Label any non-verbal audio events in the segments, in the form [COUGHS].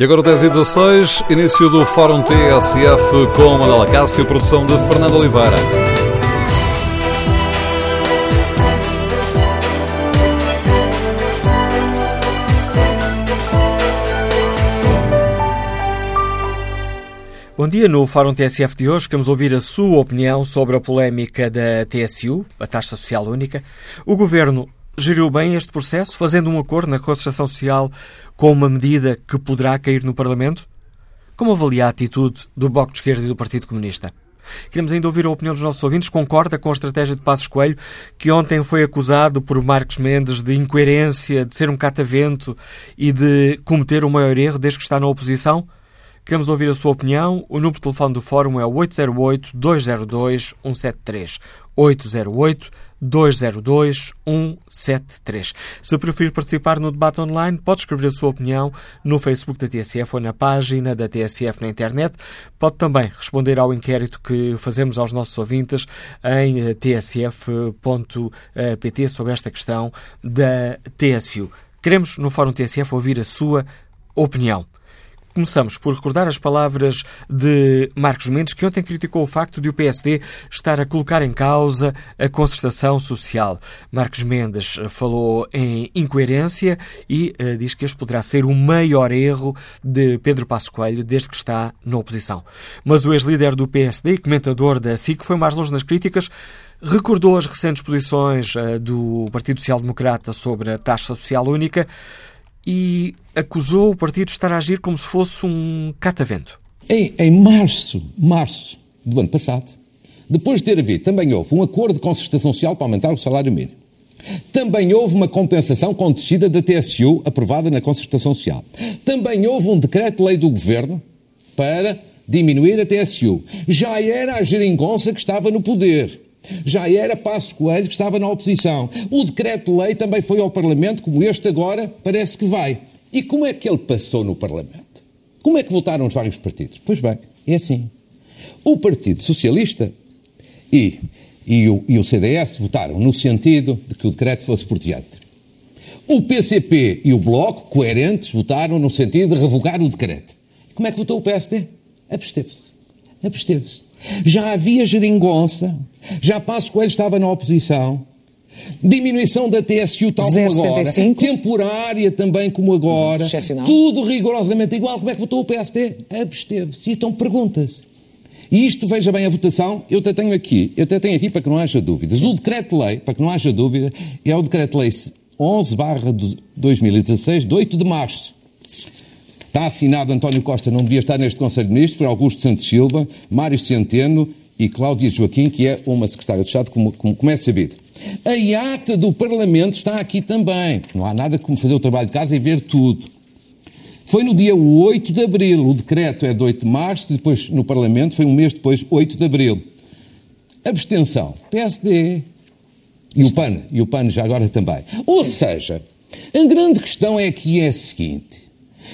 E agora 10 e 16, início do Fórum TSF com Manuela Cássio, produção de Fernando Oliveira. Bom dia. No Fórum TSF de hoje queremos ouvir a sua opinião sobre a polémica da TSU, a taxa social única. O Governo geriu bem este processo, fazendo um acordo na concertação social com uma medida que poderá cair no Parlamento? Como avalia a atitude do Bloco de Esquerda e do Partido Comunista? Queremos ainda ouvir a opinião dos nossos ouvintes. Concorda com a estratégia de Passos Coelho, que ontem foi acusado por Marcos Mendes de incoerência, de ser um catavento e de cometer o maior erro desde que está na oposição? Queremos ouvir a sua opinião. O número de telefone do Fórum é 808-202-173. 808-202-173. Se preferir participar no debate online, pode escrever a sua opinião no Facebook da TSF ou na página da TSF na internet. Pode também responder ao inquérito que fazemos aos nossos ouvintes em eh, tsf.pt sobre esta questão da TSU. Queremos, no Fórum TSF, ouvir a sua opinião. Começamos por recordar as palavras de Marcos Mendes, que ontem criticou o facto de o PSD estar a colocar em causa a concertação social. Marcos Mendes falou em incoerência e uh, diz que este poderá ser o maior erro de Pedro Passos Coelho desde que está na oposição. Mas o ex-líder do PSD e comentador da SIC foi mais longe nas críticas recordou as recentes posições uh, do Partido Social Democrata sobre a taxa social única e acusou o partido de estar a agir como se fosse um catavento. Em, em março, março do ano passado, depois de ter havido, também houve um acordo de concertação social para aumentar o salário mínimo. Também houve uma compensação com descida da TSU aprovada na concertação social. Também houve um decreto-lei do governo para diminuir a TSU. Já era a geringonça que estava no poder. Já era Passos Coelho que estava na oposição. O decreto-lei também foi ao Parlamento, como este agora parece que vai. E como é que ele passou no Parlamento? Como é que votaram os vários partidos? Pois bem, é assim. O Partido Socialista e, e, o, e o CDS votaram no sentido de que o decreto fosse por diante. O PCP e o Bloco, coerentes, votaram no sentido de revogar o decreto. Como é que votou o PSD? Absteve-se. Absteve-se. Já havia geringonça, já Passos Coelho estava na oposição, diminuição da TSU tal como agora, temporária também como agora, tudo rigorosamente igual. Como é que votou o PSD? Absteve-se. Então pergunta-se. E isto, veja bem a votação, eu até tenho aqui, eu até tenho aqui para que não haja dúvidas. O decreto-lei, para que não haja dúvida, é o decreto-lei 11 barra 2016, de 8 de março. Está assinado António Costa, não devia estar neste Conselho de Ministros, Augusto Santos Silva, Mário Centeno e Cláudia Joaquim, que é uma secretária de Estado, como, como, como é sabido. A ata do Parlamento está aqui também. Não há nada como fazer o trabalho de casa e ver tudo. Foi no dia 8 de abril, o decreto é de 8 de março, depois no Parlamento foi um mês depois, 8 de abril. Abstenção, PSD e o PAN, e o PAN já agora também. Ou seja, a grande questão é que é a seguinte: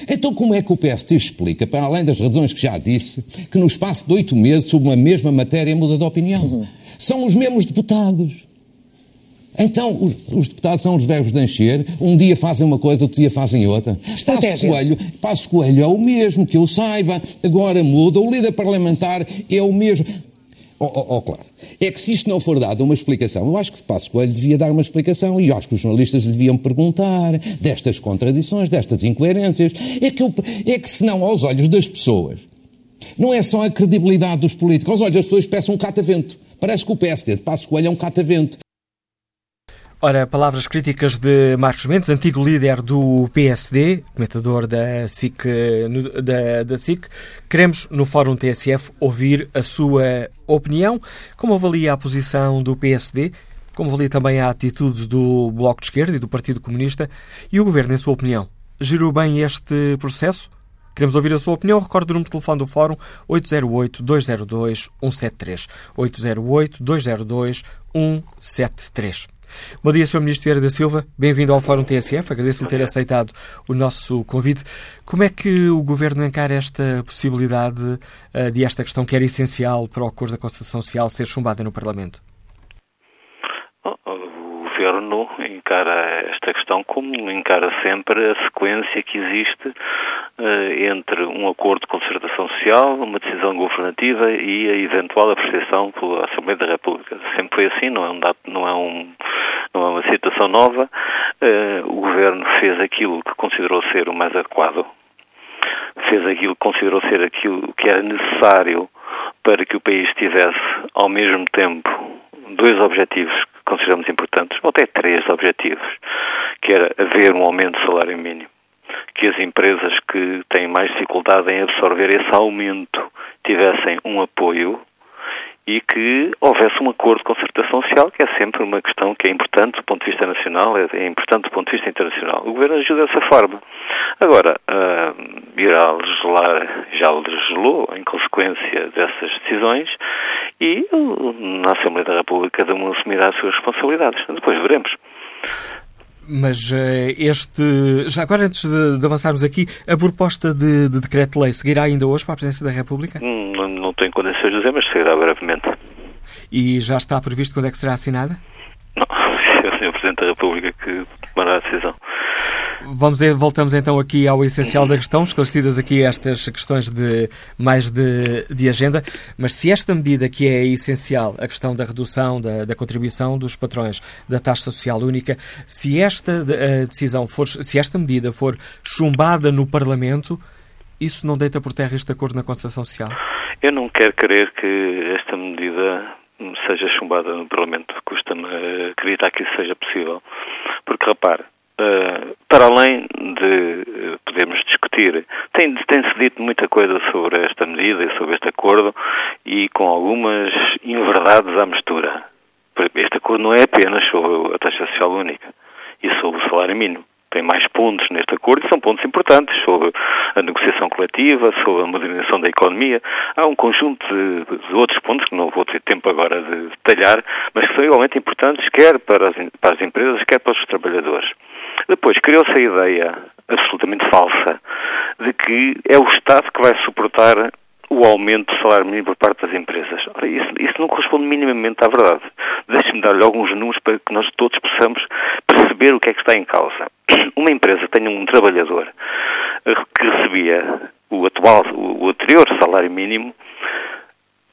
então, como é que o PST explica, para além das razões que já disse, que no espaço de oito meses, sobre uma mesma matéria, muda de opinião? Uhum. São os mesmos deputados. Então, os, os, deputados são os verbos de encher, um dia fazem uma coisa, outro dia fazem outra. Passos Coelho, Passos Coelho é o mesmo, que eu saiba, agora muda, o líder parlamentar é o mesmo. Oh, oh, oh, claro. É que se isto não for dado uma explicação, eu acho que Passos Coelho devia dar uma explicação e eu acho que os jornalistas lhe deviam perguntar destas contradições, destas incoerências. É que, eu, é que senão, aos olhos das pessoas, não é só a credibilidade dos políticos, aos olhos das pessoas peçam um catavento. Parece que o PSD de Passos Coelho é um catavento. Ora, palavras críticas de Marcos Mendes, antigo líder do PSD, comentador da SIC, da, da SIC. Queremos, no Fórum TSF, ouvir a sua opinião. Como avalia a posição do PSD? Como avalia também a atitude do Bloco de Esquerda e do Partido Comunista? E o Governo, em sua opinião, gerou bem este processo? Queremos ouvir a sua opinião. Recorde o número de telefone do Fórum 808-202-173. 808-202-173. Bom dia, Sr. Ministro Vieira da Silva. Bem-vindo ao Fórum TSF. Agradeço-lhe ter aceitado o nosso convite. Como é que o Governo encara esta possibilidade uh, de esta questão que era essencial para o acordo da Constituição Social ser chumbada no Parlamento? Governo encara esta questão como encara sempre a sequência que existe entre um acordo de concertação social, uma decisão governativa e a eventual apreciação pela Assembleia da República. Sempre foi assim, não é, um dado, não é, um, não é uma situação nova. Uh, o Governo fez aquilo que considerou ser o mais adequado, fez aquilo que considerou ser aquilo que era necessário para que o país tivesse, ao mesmo tempo, dois objetivos consideramos importantes, ou até três objetivos, que era haver um aumento do salário mínimo, que as empresas que têm mais dificuldade em absorver esse aumento tivessem um apoio e que houvesse um acordo de concertação social, que é sempre uma questão que é importante do ponto de vista nacional, é, é importante do ponto de vista internacional. O Governo ajuda dessa forma. Agora, uh, irá legislar, já legislou em consequência dessas decisões e uh, na Assembleia da República cada um assumirá as suas responsabilidades. Depois veremos. Mas eh, este. Já agora, antes de, de avançarmos aqui, a proposta de, de decreto-lei seguirá ainda hoje para a Presidência da República? Hum, não, não tenho condições de dizer, mas sairá brevemente. E já está previsto quando é que será assinada? Não, [LAUGHS] é o Sr. Presidente da República que tomará a decisão. Vamos, voltamos então aqui ao essencial da questão, esclarecidas aqui estas questões de mais de, de agenda, mas se esta medida que é essencial, a questão da redução da, da contribuição dos patrões da taxa social única, se esta decisão for, se esta medida for chumbada no Parlamento, isso não deita por terra este acordo na Constituição Social? Eu não quero crer que esta medida seja chumbada no Parlamento. Custa-me acreditar que isso seja possível. Porque, repare, Uh, para além de uh, podermos discutir, tem-se tem dito muita coisa sobre esta medida e sobre este acordo e com algumas inverdades à mistura. Este acordo não é apenas sobre a taxa social única e sobre o salário mínimo. Tem mais pontos neste acordo e são pontos importantes sobre a negociação coletiva, sobre a modernização da economia. Há um conjunto de, de outros pontos que não vou ter tempo agora de detalhar, mas que são igualmente importantes quer para as, para as empresas, quer para os trabalhadores. Depois criou-se a ideia absolutamente falsa de que é o Estado que vai suportar o aumento do salário mínimo por parte das empresas. Ora, isso, isso não corresponde minimamente à verdade. Deixe-me dar-lhe alguns números para que nós todos possamos perceber o que é que está em causa. [CLEARS THROAT] Uma empresa tem um trabalhador que recebia o atual, o anterior salário mínimo,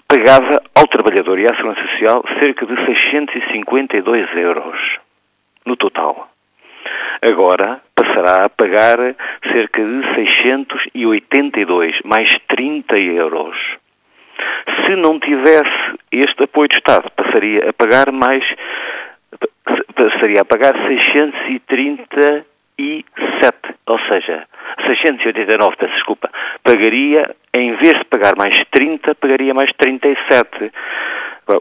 pagava ao trabalhador e à Segurança Social cerca de 652 euros no total agora passará a pagar cerca de 682, mais 30 euros. Se não tivesse este apoio do Estado, passaria a pagar mais passaria a pagar 637, ou seja, 689, peço desculpa, pagaria, em vez de pagar mais 30, pagaria mais 37.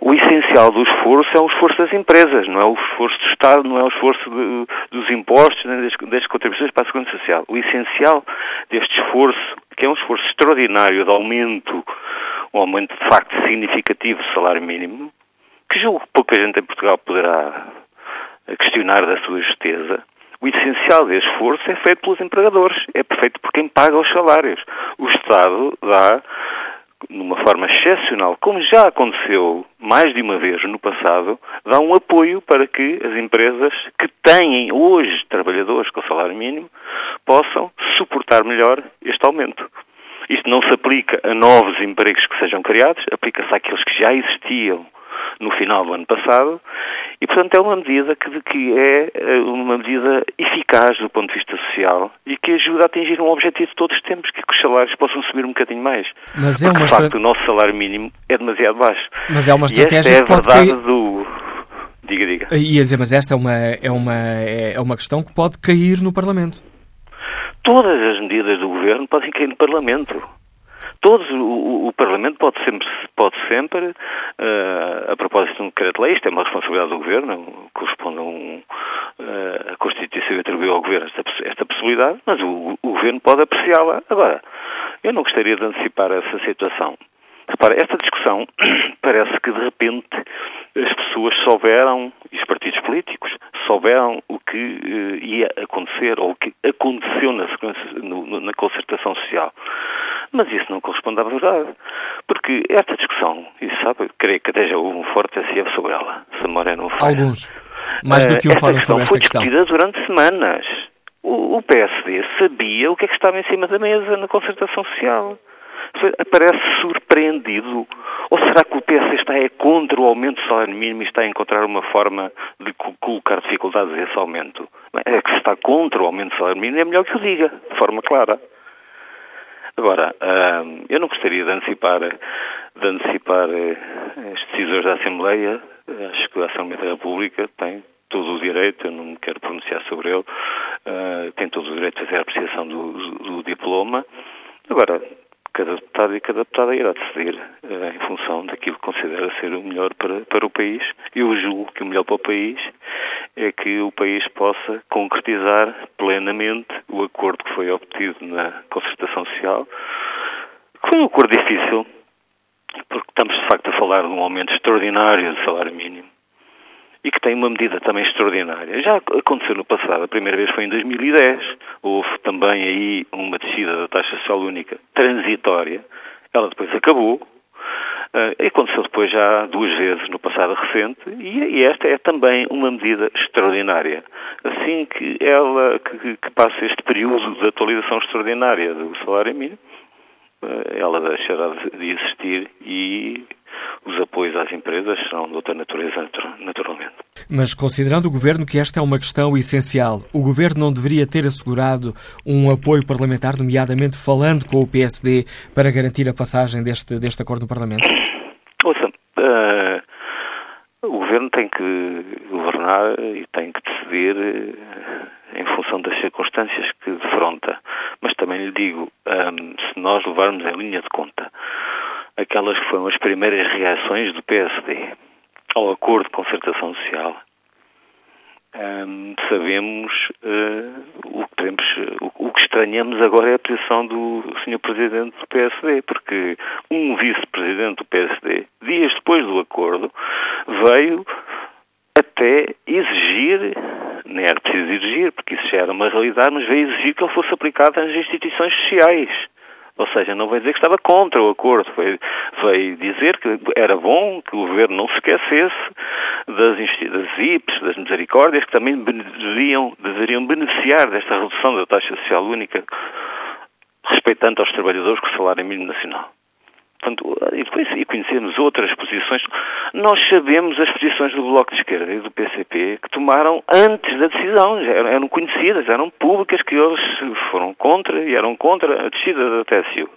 O essencial do esforço é o esforço das empresas, não é o esforço do Estado, não é o esforço de, dos impostos, nem das, das, contribuições para a Segurança Social. O essencial deste esforço, que é um esforço extraordinário de aumento, um aumento de facto significativo do salário mínimo, que julgo que pouca gente em Portugal poderá questionar da sua justeza, o essencial deste esforço é feito pelos empregadores, é feito por quem paga os salários. O Estado dá numa forma excepcional, como já aconteceu mais de uma vez no passado, dá um apoio para que as empresas que têm hoje trabalhadores com salário mínimo possam suportar melhor este aumento. Isto não se aplica a novos empregos que sejam criados, aplica-se àqueles que já existiam no final do ano passado e, portanto, é uma medida que, que é eh, uma medida eficaz do ponto de vista social e que ajuda a atingir um objetivo que todos temos, que, que os salários possam subir um bocadinho mais. Mas é uma de facto, o nosso salário mínimo é demasiado baixo. Mas é uma estratégia e esta é a verdade cair... do... Diga, diga. Ia dizer, mas esta é uma, é, uma, é uma questão que pode cair no Parlamento. Todas as medidas do Governo podem cair no Parlamento todos, o, o, Parlamento pode sempre, pode sempre uh, a propósito de um decreto-lei, isto é uma responsabilidade do Governo, corresponde a um, uh, a Constituição atribuiu ao Governo esta, esta possibilidade, mas o, o Governo pode apreciá-la. Agora, eu não gostaria de antecipar essa situação. Repara, esta discussão [CLEARS THROAT] parece que de repente as pessoas souberam, e os partidos políticos, souberam o que uh, ia acontecer ou o que aconteceu na, no, na concertação social. Mas isso não corresponde à verdade. Porque esta discussão, e sabe, creio que até já houve um forte SF sobre ela, se a memória não falha. Alguns. Mais do que um uh, fórum sobre esta foi discutida durante semanas. o, o PSD sabia o que é que estava em cima da mesa na concertação social. Parece surpreendido. Ou será que o PS está é contra o aumento do salário mínimo e está a encontrar uma forma de colocar dificuldades a esse aumento? É que se está contra o aumento do salário mínimo é melhor que o diga, de forma clara. Agora, eu não gostaria de antecipar, de antecipar eh, as decisões da Assembleia. Acho que a Assembleia da República tem todo o direito, eu não me quero pronunciar sobre ele, uh, tem todo o direito de fazer a apreciação do, do diploma. Agora, cada deputado e cada deputada irá decidir uh, em função daquilo que considera ser o melhor para, para o país. Eu julgo que o melhor para o país é que o país possa concretizar plenamente o acordo que foi obtido na concertação social, que foi um acordo difícil, porque estamos de facto a falar de um aumento extraordinário do salário mínimo e que tem uma medida também extraordinária. Já aconteceu no passado, a primeira vez foi em 2010, houve também aí uma descida da taxa social única transitória, ela depois acabou, uh, aconteceu depois já duas vezes no passado recente, e, e, esta é também uma medida extraordinária. Assim que ela, que, que passa este período de atualização extraordinária do salário mínimo, uh, ela deixará de existir e os apoios às empresas serão de outra natureza, naturalmente. Mas considerando o Governo que esta é uma questão essencial, o Governo não deveria ter assegurado um apoio parlamentar, nomeadamente falando com o PSD, para garantir a passagem deste, deste acordo no Parlamento? Ouça, uh, o Governo tem que governar e tem que decidir uh, em função das circunstâncias que defronta. Mas também lhe digo, um, eh, se nós levarmos em linha de conta aquelas que foram as primeiras reações do PSD ao acordo de concertação social. Sabemos uh, o, que temos, o, o, que estranhamos agora é a posição do Sr. Presidente do PSD, porque um vice-presidente do PSD, dias depois do acordo, veio até exigir, nem era preciso exigir, porque isso já era uma realidade, mas veio exigir que ele fosse aplicado nas instituições sociais. Ou seja, não vai dizer que estava contra o acordo, foi, foi dizer que era bom que o governo não se esquecesse das, das IPs, das misericórdias, que também deveriam, deveriam beneficiar desta redução da taxa social única, respeitando aos trabalhadores com o salário mínimo nacional. Portanto, e depois e conhecemos outras posições. Nós sabemos as posições do Bloco de Esquerda e do PCP que tomaram antes da decisão, eram, eram conhecidas, eram públicas, que eles foram contra e eram contra a descida da TSU.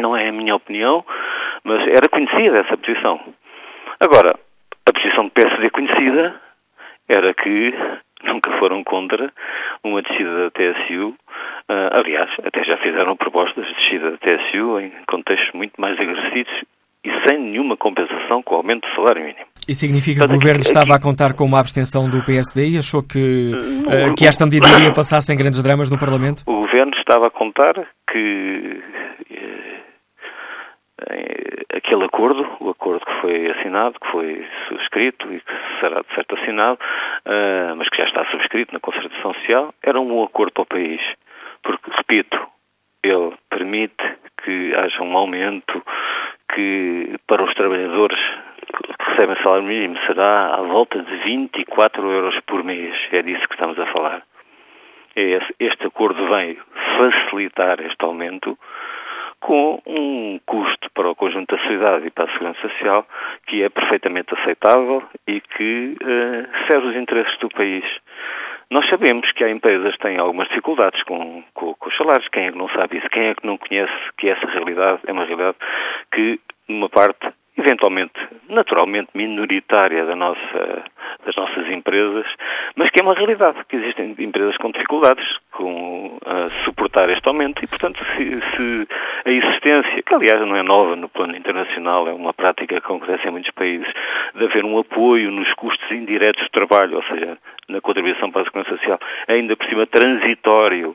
Não é a minha opinião, mas era conhecida essa posição. Agora, a posição do PSD conhecida era que nunca foram contra uma descida da TSU. Uh, aliás, até já fizeram propostas de descida da TSU em contextos muito mais agressivos e sem nenhuma compensação com o aumento do salário mínimo. E significa Portanto, que o Governo aqui, estava a contar com uma abstenção do PSD e achou que, uh, que esta medida iria passar sem grandes dramas no Parlamento? O Governo estava a contar que aquele acordo, o acordo que foi assinado, que foi subscrito e que será de certo assinado, uh, mas que já está subscrito na concertação social, era um bom acordo para o país. Porque, repito, ele permite que haja um aumento que para os trabalhadores que recebem salário mínimo será à volta de 24 euros por mês. É disso que estamos a falar. É este acordo vem facilitar este aumento com um custo para o conjunto da sociedade e para a segurança social que é perfeitamente aceitável e que uh, serve os interesses do país. Nós sabemos que há empresas que têm algumas dificuldades com, com, com, os salários. Quem é que não sabe isso? Quem é que não conhece que essa realidade é uma realidade que, numa parte eventualmente, naturalmente minoritária da nossa, das nossas empresas, mas que é uma realidade, que existem empresas com dificuldades com a suportar este aumento e, portanto, se, se, a existência, que aliás não é nova no plano internacional, é uma prática que acontece em muitos países, de haver um apoio nos custos indiretos do trabalho, ou seja, na contribuição para a segurança social, ainda por cima transitório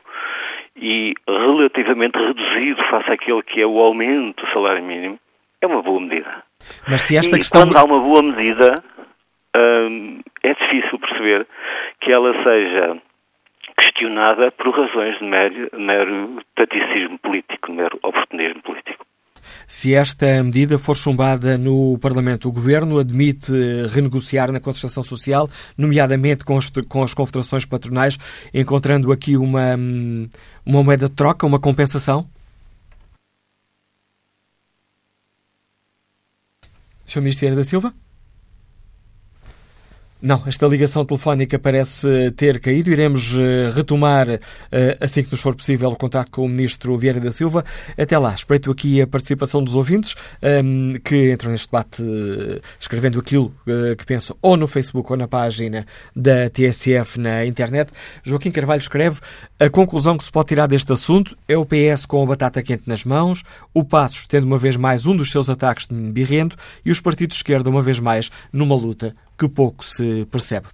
e relativamente reduzido face àquele que é o aumento do salário mínimo, é uma boa medida. Mas se esta e questão... quando há uma boa medida, hum, é difícil perceber que ela seja questionada por razões de mero, mero taticismo político, mero oportunismo político. se esta medida for chumbada no Parlamento. O Governo admite renegociar na concertação social, nomeadamente com as, com as confederações patronais, encontrando aqui uma, uma moeda de troca, uma compensação? Sr. Ministro Vieira da Silva? Não, esta ligação telefónica parece ter caído. Iremos eh, retomar, eh, assim que nos for possível, o contato com o Ministro Vieira da Silva. Até lá, espreito aqui a participação dos ouvintes ehm, que entram neste debate eh, escrevendo aquilo que pensam ou no Facebook ou na página da TSF na internet. Joaquim Carvalho escreve a conclusão que se pode tirar deste assunto é o PS com a batata quente nas mãos, o Passos tendo uma vez mais um dos seus ataques de birrento e os partidos de esquerda uma vez mais numa luta que pouco se percebe.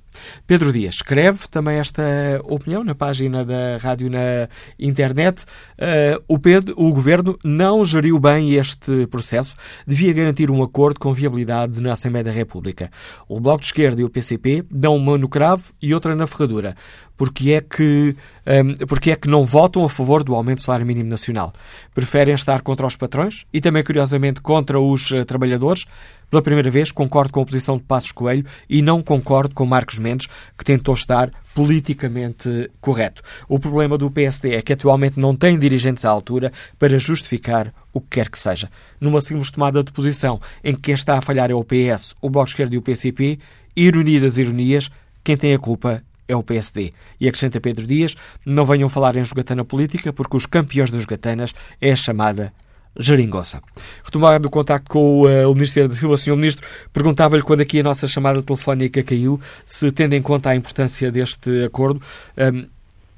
Pedro Dias escreve também esta opinião na página da rádio na internet. Uh, o, Pedro, o governo não geriu bem este processo, devia garantir um acordo com viabilidade na Assembleia da República. O Bloco de Esquerda e o PCP dão uma no cravo e outra na ferradura. Porque é, que, um, ehm, porque é que não votam a favor do aumento do salário mínimo nacional? Preferem estar contra os patrões e também, curiosamente, contra os uh, trabalhadores? Pela primeira vez, concordo com a posição de Passos Coelho e não concordo com Marcos Mendes, que tentou estar politicamente correto. O problema do PSD é que atualmente não tem dirigentes à altura para justificar o que quer que seja. Numa simples tomada de posição em que quem está a falhar é o PS, o Bloco Esquerdo e o PCP, ironia das ironias, quem tem a culpa é o PSD. E acrescenta Pedro Dias, não venham falar em jogatana política, porque os campeões das jogatanas é a chamada Jeringoça. Retomando o contacto com uh, o Ministério da Silva, Sr. Ministro, perguntava-lhe quando aqui a nossa chamada telefónica caiu, se tendo em conta a importância deste acordo, um, ehm,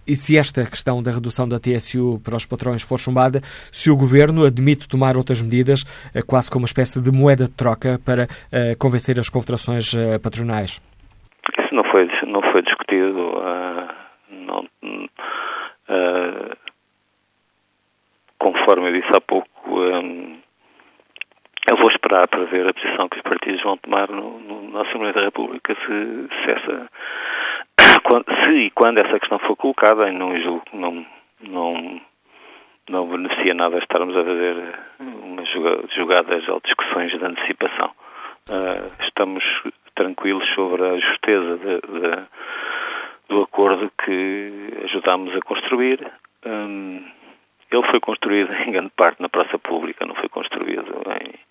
e se esta questão da redução da TSU para os patrões for chumbada, se o Governo admite tomar outras medidas, uh, quase como uma espécie de moeda de troca para uh, convencer as confederações patronais. Isso não foi, não foi discutido. não, conforme eu disse há pouco, um, eu vou esperar para ver a posição que os partidos vão tomar no, no, na Assembleia da República se, se essa [COUGHS] se e quando essa questão for colocada, e não julgo, não, não, não beneficia nada estarmos a fazer umas jogadas ou discussões de antecipação. Uh, estamos tranquilos sobre a justeza de, de, do acordo que ajudámos a construir. Um, ele foi construído em grande parte na praça pública, não foi construído em.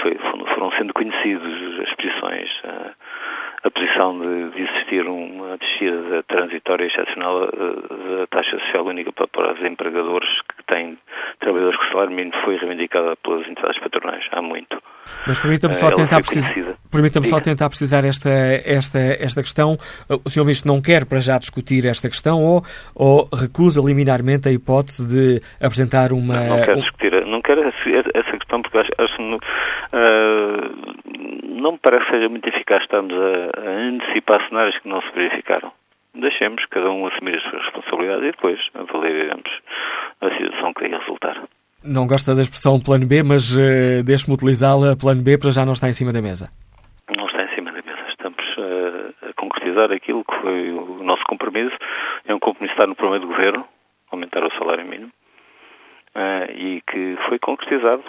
Foi, foram sendo conhecidos as posições, a, a posição de, de, existir uma descida transitória excepcional da taxa social única para, para os empregadores que têm trabalhadores com salário mínimo foi reivindicada pelas entidades patronais há muito. Mas permita-me só, tentar, precisar, permita só tentar precisar esta, esta, esta questão. O Sr. Ministro não quer para já discutir esta questão ou, ou recusa liminarmente a hipótese de apresentar uma. Não, não quero discutir, não quero essa questão porque acho, acho uh, não me parece que seja muito eficaz estarmos a, a antecipar cenários que não se verificaram deixemos cada um assumir as suas responsabilidades e depois avaliaremos a situação que ia resultar. Não gosta da expressão plano B, mas uh, deixe-me utilizá-la. Plano B para já não está em cima da mesa. Não está em cima da mesa. Estamos uh, a concretizar aquilo que foi o nosso compromisso. É um compromisso estar no programa do governo, aumentar o salário mínimo. Uh, e que foi concretizado,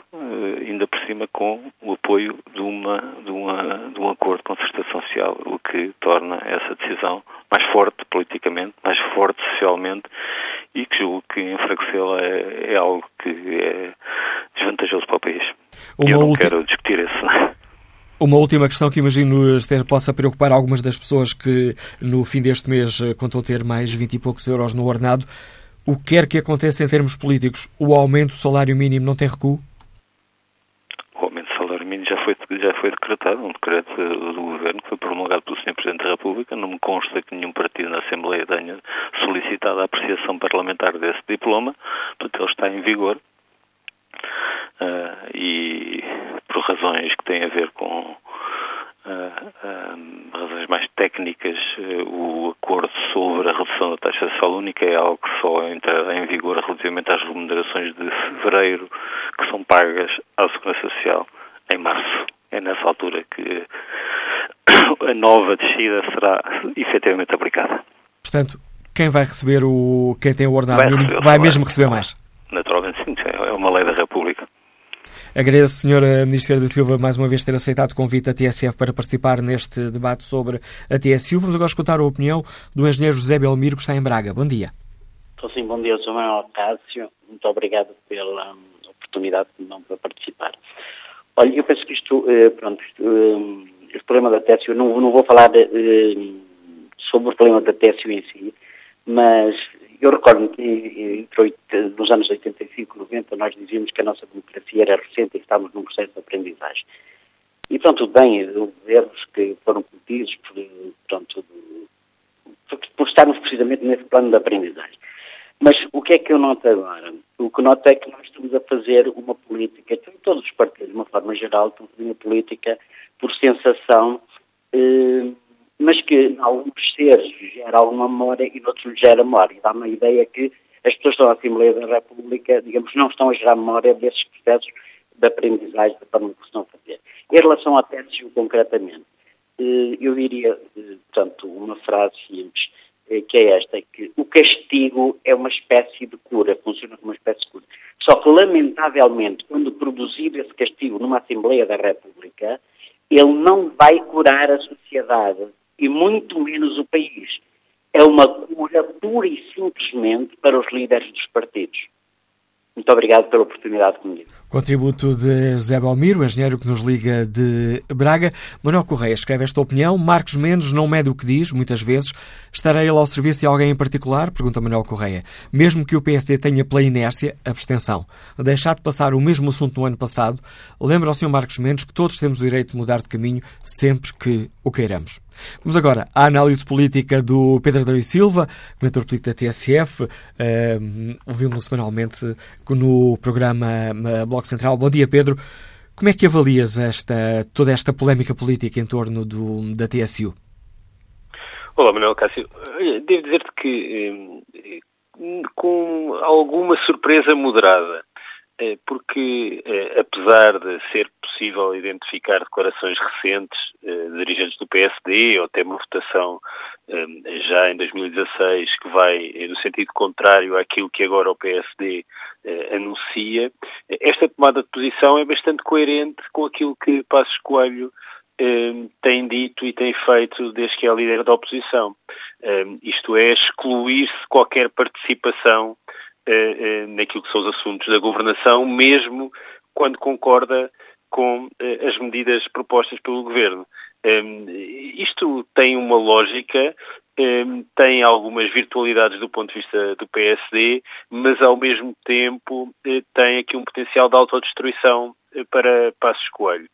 ainda por cima, com o apoio de, uma, de, uma, de um acordo de concertação social, o que torna essa decisão mais forte politicamente, mais forte socialmente e que julgo que enfraquecê-la é, é, algo que é desvantajoso para o país. Uma eu não ulti... quero discutir isso. [LAUGHS] Uma última questão que imagino possa preocupar algumas das pessoas que no fim deste mês eh, contam ter mais 20 e poucos euros no ordenado. O que quer que aconteça em termos políticos, o aumento do salário mínimo não tem recuo? Já foi decretado, um decreto do Governo que foi promulgado pelo Sr. Presidente da República. Não me consta que nenhum partido na Assembleia tenha solicitado a apreciação parlamentar desse diploma, portanto ele está em vigor. Uh, e por razões que têm a ver com Uh, uh, razões mais técnicas, uh, o acordo sobre a redução da taxa social única é algo que só entrará em vigor relativamente às remunerações de fevereiro que são pagas à Segurança Social em março é nessa altura que a nova descida será efetivamente aplicada. Portanto, quem vai receber o. quem tem o ordenado vai mínimo vai mesmo receber mais? Naturalmente sim, é uma lei da República. Agradeço, Sra. Ministra da Silva, mais uma vez ter aceitado o convite da TSF para participar neste debate sobre a TSU. Vamos agora escutar a opinião do engenheiro José Belmiro, que está em Braga. Bom dia. Estou sim, bom dia, Sr. Manuel Cássio. Muito obrigado pela oportunidade de não participar. Olha, eu penso que isto, eh, pronto, um, este problema da TSU, não, não vou falar de, sobre o problema da TSU em si, mas eu recordo que entre nos anos 85 e 90 nós dizíamos que a nossa democracia era recente e estávamos num processo de aprendizagem. E pronto, bem, houve erros que foram cometidos por, pronto, por, por estarmos precisamente nesse plano de aprendizagem. Mas o que é que eu noto agora? O que noto é que nós estamos a fazer uma política, todos os partidos, de uma forma geral, estamos a fazer uma política por sensação eh, mas que em alguns seres gera alguma memória e noutros gera memória. Dá uma ideia que as pessoas que estão na Assembleia da República, digamos, não estão a gerar memória desses processos de aprendizagem da forma que estão a fazer. Em relação à TSU concretamente, eh, eu diria, eh, portanto, uma frase simples, que é esta, que o castigo é uma espécie de cura, funciona como uma espécie de cura. Só que, lamentavelmente, quando produzido esse castigo numa Assembleia da República, ele não vai curar a sociedade e muito menos o país. É uma cura pura e simplesmente para os líderes dos partidos. Muito obrigado pela oportunidade comigo. Contributo de José Balmiro, engenheiro que nos liga de Braga. Manuel Correia escreve esta opinião. Marcos Mendes não mede o que diz, muitas vezes. Estará ele ao serviço de alguém em particular? Pergunta Manuel Correia. Mesmo que o PSD tenha pela inércia, abstenção. Deixar de passar o mesmo assunto no ano passado, lembra ao Sr. Marcos Mendes que todos temos o direito de mudar de caminho sempre que o queiramos. Vamos agora à análise política do Pedro Adão e Silva, comentador político da TSF. Uh, Ouvimos-lo semanalmente no programa uh, Bloco Central. Bom dia, Pedro. Como é que avalias esta, toda esta polémica política em torno do, da TSU? Olá, Manuel Cássio. Devo dizer-te que, eh, com alguma surpresa moderada, eh, porque, eh, apesar de ser possível identificar declarações recentes eh, de dirigentes do PSD ou até uma votação já em 2016 que vai no sentido contrário àquilo que agora o PSD anuncia, esta tomada de posição é bastante coerente com aquilo que Passos Coelho tem dito e tem feito desde que é líder da oposição. Isto é, excluir-se qualquer participação eh, eh, naquilo que são os assuntos da governação, mesmo quando concorda com eh, as medidas propostas pelo governo. isto tem uma lógica, tem algumas virtualidades do ponto de vista do PSD, mas ao mesmo tempo tem aqui um potencial de autodestruição para Passos Coelho.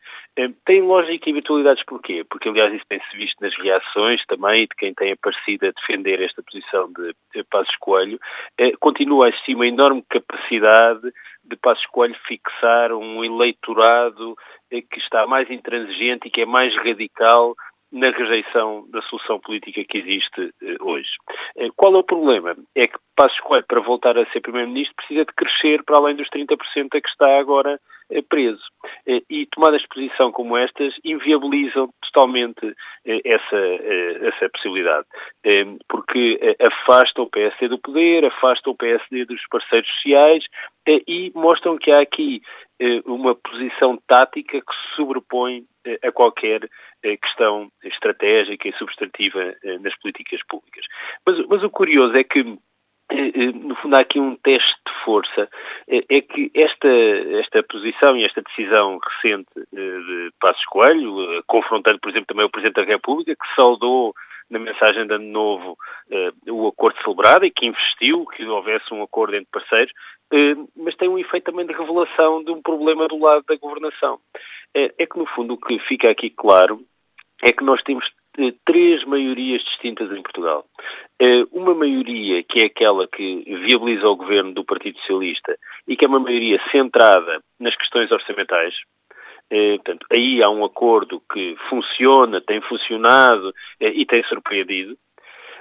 Tem lógica e virtualidades porquê? Porque, aliás, isso tem-se visto nas reações também de quem tem aparecido a defender esta posição de Passos Coelho. Continua a existir uma enorme capacidade de Passos Coelho fixar um eleitorado que está mais intransigente e que é mais radical na rejeição da solução política que existe eh, hoje. Eh, qual é o problema? É que Passos Coelho, para voltar a ser Primeiro-Ministro, precisa de crescer para além dos 30% a que está agora eh, preso. E tomadas de posição como estas inviabilizam totalmente essa, essa possibilidade, porque afastam o PSD do poder, afastam o PSD dos parceiros sociais e mostram que há aqui uma posição tática que se sobrepõe a qualquer questão estratégica e substantiva nas políticas públicas. Mas, mas o curioso é que eh, eh, no fundo há aqui um teste de força, eh, é que esta, esta posição e esta decisão recente de Passos Coelho, confrontando, por exemplo, também o Presidente da República, que saudou na mensagem de Ano Novo o acordo celebrado e que investiu que houvesse um acordo entre parceiros, mas tem um efeito também de revelação de um problema do lado da governação. É que, no fundo, o que fica aqui claro é que nós temos três maiorias distintas em Portugal. Uma maioria que é aquela que viabiliza o governo do Partido Socialista e que é uma maioria centrada nas questões orçamentais. Eh, portanto, aí há um acordo que funciona, tem funcionado eh, e tem surpreendido.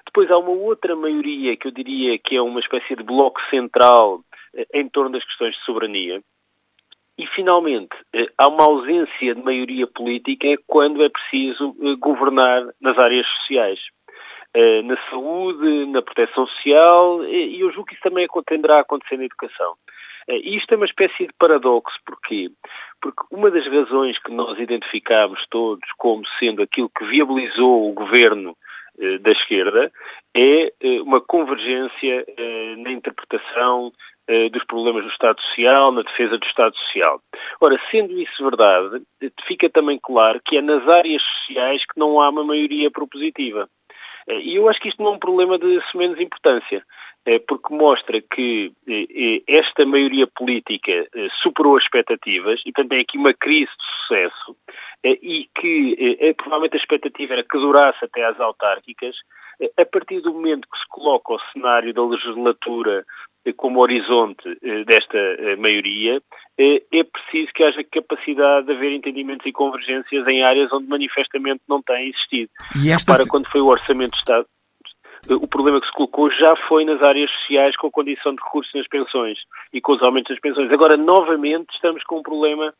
Depois há uma outra maioria que eu diria que é uma espécie de bloco central em torno das questões de soberania, e, finalmente, eh, há uma ausência de maioria política quando é preciso eh, governar nas áreas sociais. na saúde, na proteção social, e, eu julgo que isso também tenderá a acontecer na educação. Uh, e isto é uma espécie de paradoxo, porquê? Porque uma das razões que nós identificámos todos como sendo aquilo que viabilizou o governo uh, da esquerda é uma convergência na interpretação eh, dos problemas do Estado Social, na defesa do Estado Social. Ora, sendo isso verdade, fica também claro que é nas áreas sociais que não há uma maioria propositiva. Eh, e eu acho que isto não é um problema de menos importância, eh, porque mostra que esta maioria política superou as expectativas e, portanto, é aqui uma crise de sucesso e que provavelmente a expectativa era que durasse até às autárquicas. A partir do momento que se coloca o cenário da legislatura como horizonte eh, desta eh, maioria, eh, é preciso que haja capacidade de haver entendimentos e convergências em áreas onde manifestamente não tem existido. E esta... Para quando foi o Orçamento de Estado, o problema que se colocou já foi nas áreas sociais com a condição de recursos nas pensões e com os aumentos das pensões. Agora, novamente, estamos com um problema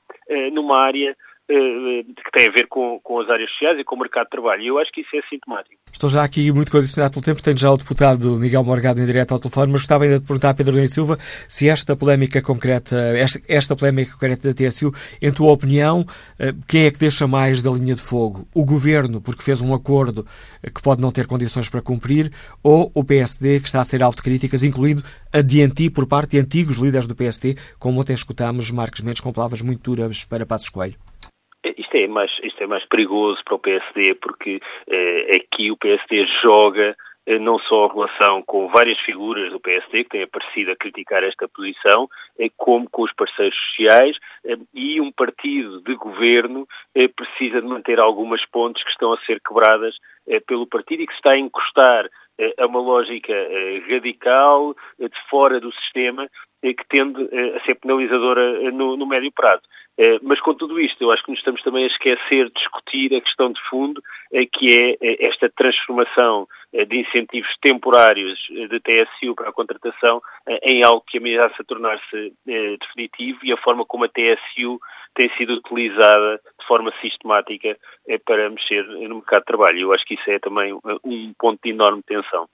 numa área eh, que tem a ver com, com as áreas sociais e com o mercado de trabalho. E eu acho que isso é sintomático. Estou já aqui muito condicionado pelo tempo, tenho já o deputado Miguel Morgado em direto ao telefone, mas gostava ainda de perguntar a Pedro Lem Silva se esta polémica concreta, esta, esta polémica concreta da TSU, em tua opinião, eh, quem é que deixa mais da linha de fogo? O Governo, porque fez um acordo que pode não ter condições para cumprir, ou o PSD, que está a ser alvo de críticas, incluindo a DNT por parte de antigos líderes do PSD, como até escutámos Marcos Mendes com palavras muito duras para Passos Coelho? Isto é mais, isto é mais perigoso para o PSD porque eh, aqui o PSD joga eh, não só a relação com várias figuras do PSD que têm aparecido a criticar esta posição, eh, como com os parceiros sociais eh, e um partido de governo precisa de manter algumas pontes que estão a ser quebradas pelo partido e que se está a encostar a uma lógica radical de fora do sistema que tende a ser penalizadora no, no médio prazo. Eh, mas com tudo isto, eu acho que nos estamos também a esquecer de discutir a questão de fundo, eh, que é eh, esta transformação de incentivos temporários de TSU para a contratação em algo que ameaça tornar-se definitivo e a forma como a TSU tem sido utilizada de forma sistemática para mexer no mercado de trabalho. Eu acho que isso é também um ponto de enorme tensão.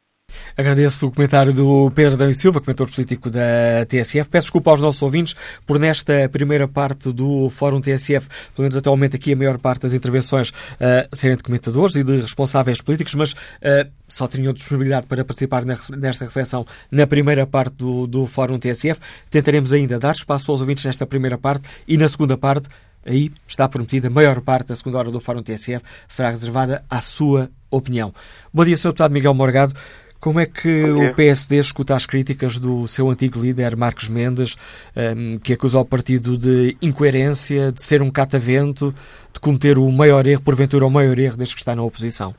Agradeço o comentário do Pedro Dão Silva, comentador político da TSF. Peço desculpa aos nossos ouvintes por nesta primeira parte do Fórum TSF, pelo menos atualmente aqui a maior parte das intervenções uh, serem de comentadores e de responsáveis políticos, mas uh, só tinham disponibilidade para participar nesta reflexão na primeira parte do, do Fórum TSF. Tentaremos ainda dar espaço aos ouvintes nesta primeira parte e na segunda parte Aí está prometida a maior parte da segunda hora do Fórum TSF será reservada à sua opinião. Bom dia, Sr. Deputado Miguel Morgado. Como é que o PSD escuta as críticas do seu antigo líder, Marcos Mendes, um, que acusa o partido de incoerência, de ser um catavento, de cometer o maior erro, porventura o maior erro desde que está na oposição?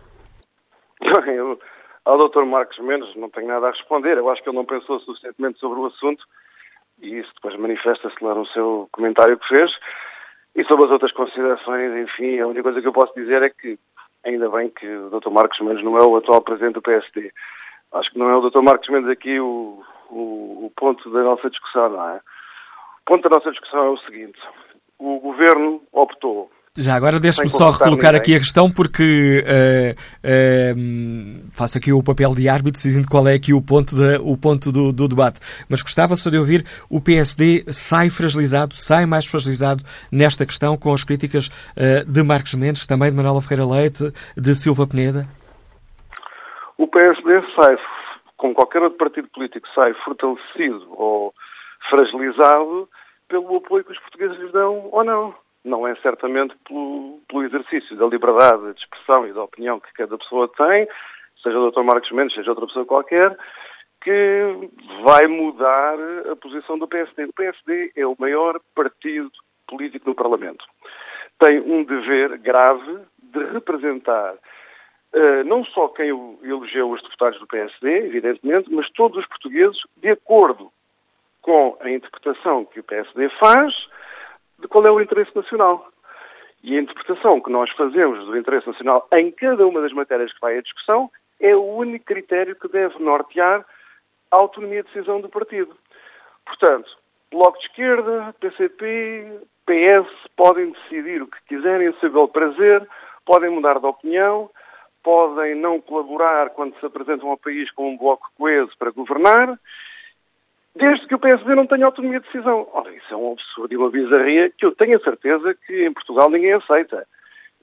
Eu, ao Dr. Marcos Mendes não tenho nada a responder. Eu acho que ele não pensou suficientemente sobre o assunto e isso depois manifesta-se lá no seu comentário que fez. E sobre as outras considerações, enfim, a única coisa que eu posso dizer é que ainda bem que o Dr. Marcos Mendes não é o atual presidente do PSD. Acho que não é o Dr. Marcos Mendes aqui o, o, o ponto da nossa discussão, não é? O ponto da nossa discussão é o seguinte: o governo optou já agora deixe-me só recolocar aqui a questão porque uh, uh, faço aqui o papel de árbitro decidindo qual é aqui o ponto, de, o ponto do, do, debate. Mas gostava só de ouvir o PSD sai fragilizado, sai mais fragilizado nesta questão com as críticas uh, de Marcos Mendes, também de Manuela Ferreira Leite, de Silva Peneda? O PSD sai, como qualquer outro partido político, sai fortalecido ou fragilizado pelo apoio que os portugueses lhes dão ou não. Não é certamente pelo, pelo exercício da liberdade de expressão e da opinião que cada pessoa tem, seja o Dr. Marcos Mendes, seja outra pessoa qualquer, que vai mudar a posição do PSD. O PSD é o maior partido político no Parlamento. Tem um dever grave de representar uh, não só quem elegeu os deputados do PSD, evidentemente, mas todos os portugueses, de acordo com a interpretação que o PSD faz de qual é o interesse nacional. E a interpretação que nós fazemos do interesse nacional em cada uma das matérias que vai à discussão é o único critério que deve nortear a autonomia de decisão do partido. Portanto, Bloco de Esquerda, PCP, PS podem decidir o que quiserem, a seu belo prazer, podem mudar de opinião, podem não colaborar quando se apresentam ao país com um bloco coeso para governar, desde que o PSD não tenha autonomia de decisão. Ora, isso é um absurdo e uma bizarria que eu tenho a certeza que em Portugal ninguém aceita.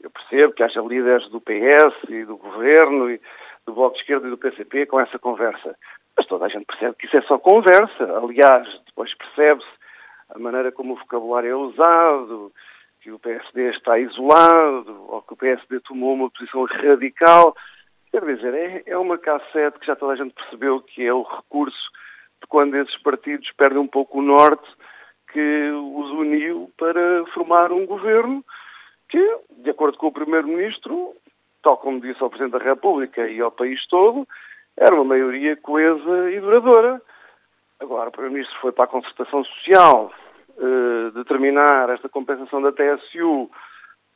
Eu percebo que haja líderes do PS e do Governo e do Bloco de Esquerda e do PCP com essa conversa. Mas toda a gente percebe que isso é só conversa. Aliás, depois percebe-se a maneira como o vocabulário é usado, que o PSD está isolado, ou que o PSD tomou uma posição radical. Quer dizer, é, é uma cassete que já toda a gente percebeu que é o recurso de quando esses partidos perdem um pouco o norte que os uniu para formar um governo que, de acordo com o Primeiro-Ministro, tal como disse ao Presidente da República e ao país todo, era uma maioria coesa e duradoura. Agora, o Primeiro-Ministro foi para a concertação social eh, determinar esta compensação da TSU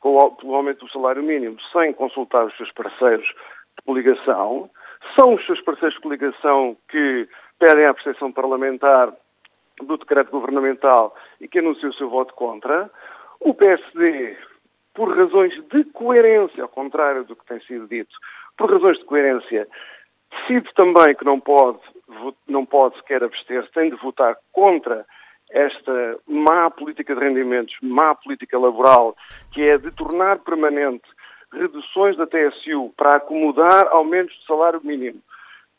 com o, aumento do salário mínimo sem consultar os seus parceiros de coligação. São os seus parceiros de coligação que pedem a apreciação parlamentar do decreto governamental e que anunciam o seu voto contra. O PSD, por razões de coerência, ao contrário do que tem sido dito, por razões de coerência, decide também que não pode, não pode sequer abster-se, tem de votar contra esta má política de rendimentos, má política laboral, que é de tornar permanente reduções da TSU para acomodar aumentos de salário mínimo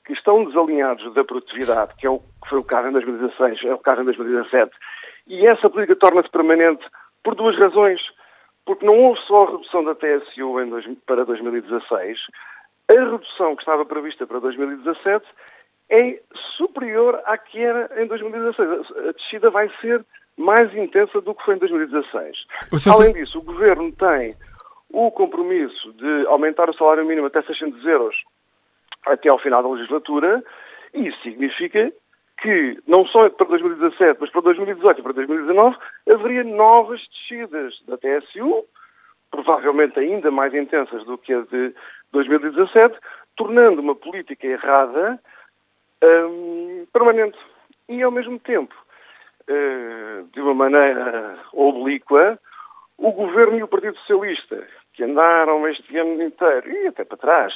que estão desalinhados da produtividade, que, é o, que foi o caso em 2016, é o caso em 2017, e essa política torna-se permanente por duas razões. Porque não houve só a redução da TSU para 2016, a redução que estava prevista para 2017 é superior à que era em 2016. A descida vai ser mais intensa do que foi em 2016. Além disso, o Governo tem o compromisso de aumentar o salário mínimo até 600 euros até ao final da legislatura, e isso significa que, não só para 2017, mas para 2018 e para 2019, haveria novas descidas da TSU, provavelmente ainda mais intensas do que a de 2017, tornando uma política errada um, permanente. E, ao mesmo tempo, uh, de uma maneira oblíqua, o Governo e o Partido Socialista, que andaram este ano inteiro, e até para trás,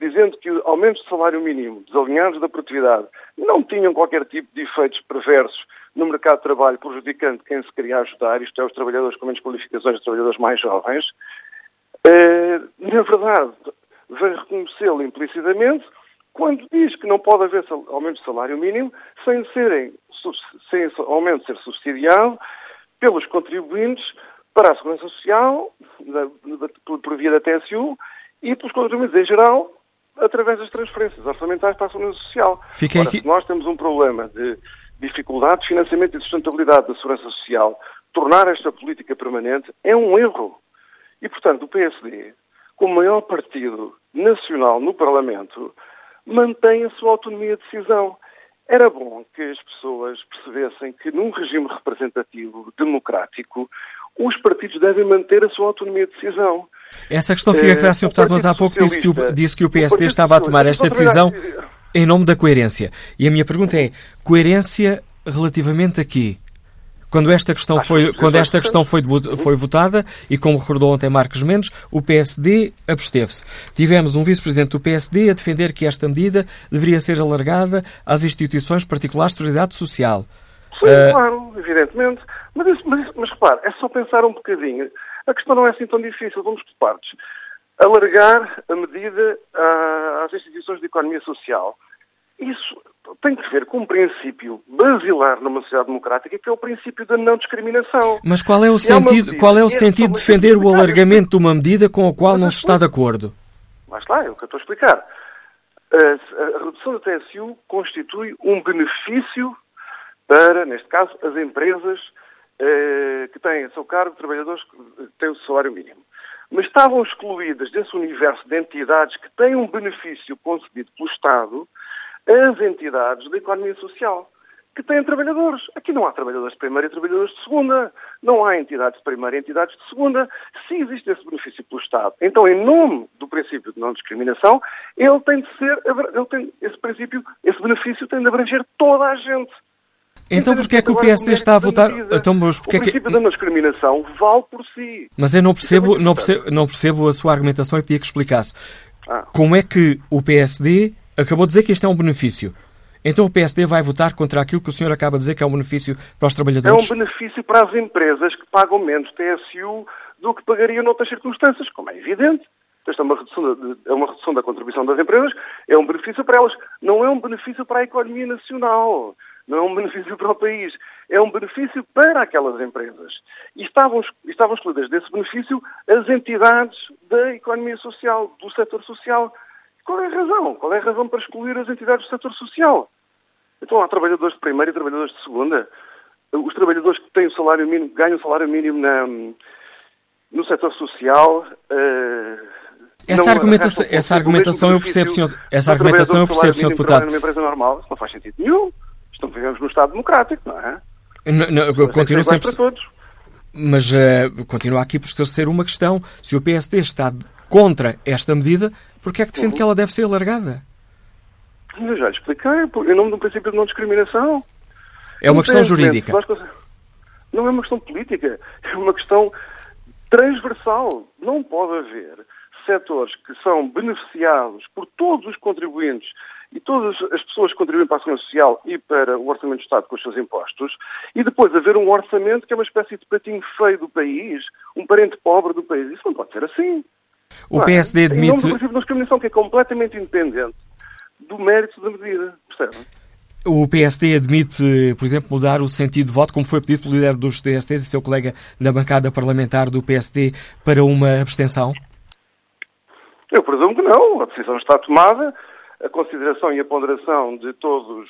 dizendo que aumentos de salário mínimo desalinhados da produtividade não tinham qualquer tipo de efeitos perversos no mercado de trabalho, prejudicando quem se queria ajudar, isto é, os trabalhadores com menos qualificações, os trabalhadores mais jovens, uh, na verdade, vem reconhecê-lo implicitamente quando diz que não pode haver aumento de salário mínimo sem, serem, sem esse aumento ser subsidiado pelos contribuintes para a Segurança Social, por via da TSU, e pelos contribuintes em geral, através das transferências orçamentais para a Segurança Social. Fiquei Ora, aqui... se nós temos um problema de dificuldade de financiamento e sustentabilidade da Segurança Social, tornar esta política permanente é um erro. E, portanto, o PSD, como maior partido nacional no Parlamento, mantém a sua autonomia de decisão. Era bom que as pessoas percebessem que num regime representativo democrático os partidos devem manter a sua autonomia de decisão. Essa questão fica clara, Sr. Deputado, mas há pouco disse que, o, disse que o PSD o estava a tomar esta decisão em nome da coerência. E a minha pergunta é, coerência relativamente aqui? Quando esta questão foi, quando esta questão foi, foi votada, e como recordou ontem Marcos Mendes, o PSD absteve-se. Tivemos um vice-presidente do PSD a defender que esta medida deveria ser alargada às instituições particulares de autoridade social. Sim, uh... claro, evidentemente. Mas, isso, mas, mas repare, é só pensar um bocadinho. A questão não é assim tão difícil. Vamos por partes. Alargar a medida às instituições de economia social. Isso tem que ver com um princípio basilar numa sociedade democrática, que é o princípio da não discriminação. Mas qual é o sentido, qual é o sentido de defender o alargamento de uma medida com a qual não se está de acordo? Mas lá, é o que eu estou a explicar. A, a redução da TSU constitui um benefício para, neste caso, as empresas eh, que têm a seu cargo trabalhadores que têm o salário mínimo. Mas estavam excluídas desse universo de entidades que têm um benefício concedido pelo Estado as entidades da economia social que têm trabalhadores. Aqui não há trabalhadores de primeira e trabalhadores de segunda. Não há entidades de primeira e entidades de segunda. Se existe esse benefício pelo Estado, então, em nome do princípio de não discriminação, ele tem de ser, ele tem, esse princípio, esse benefício tem de abranger toda a gente. Então porquê é que o PSD está a votar? Então, mas porque o princípio é que... da não discriminação vale por si. Mas eu não percebo, não percebo, não percebo a sua argumentação e pedia que explicasse. Ah. Como é que o PSD acabou de dizer que este é um benefício? Então o PSD vai votar contra aquilo que o senhor acaba de dizer que é um benefício para os trabalhadores? É um benefício para as empresas que pagam menos TSU do que pagariam noutras circunstâncias, como é evidente. Esta é uma, redução da, é uma redução da contribuição das empresas, é um benefício para elas, não é um benefício para a economia nacional, não é um benefício para o país, é um benefício para aquelas empresas. E estavam, estavam excluídas desse benefício as entidades da economia social, do setor social. Qual é a razão? Qual é a razão para excluir as entidades do setor social? Então há trabalhadores de primeira e trabalhadores de segunda. Os trabalhadores que têm o salário mínimo, ganham o salário mínimo na, no setor social. Uh, essa argumentação, essa argumentação eu percebo, senhor, essa argumentação eu percebo, senhor deputado. Numa empresa normal, isso não faz sentido nenhum. Estamos vivemos num Estado democrático, não é? Não, não, continuo sempre. Mas uh, continua aqui por esclarecer uma questão. Se o PSD está contra esta medida, por que é que defende uhum. que ela deve ser alargada? Eu já lhe expliquei, em nome do princípio de não discriminação. É uma questão jurídica. Não é uma questão política, é uma questão transversal. Não pode haver setores que são beneficiados por todos os contribuintes e todas as pessoas que contribuem para a Segurança Social e para o Orçamento do Estado com os seus impostos, e depois haver um orçamento que é uma espécie de patinho feio do país, um parente pobre do país. Isso não pode ser assim. O PSD admite... Em nome do princípio de discriminação, que é completamente independente do mérito da medida, percebem? O PSD admite, por exemplo, mudar o sentido de voto, como foi pedido pelo líder dos DSTs e seu colega na bancada parlamentar do PSD, para uma abstenção? Eu presumo que não. A decisão está tomada. A consideração e a ponderação de todos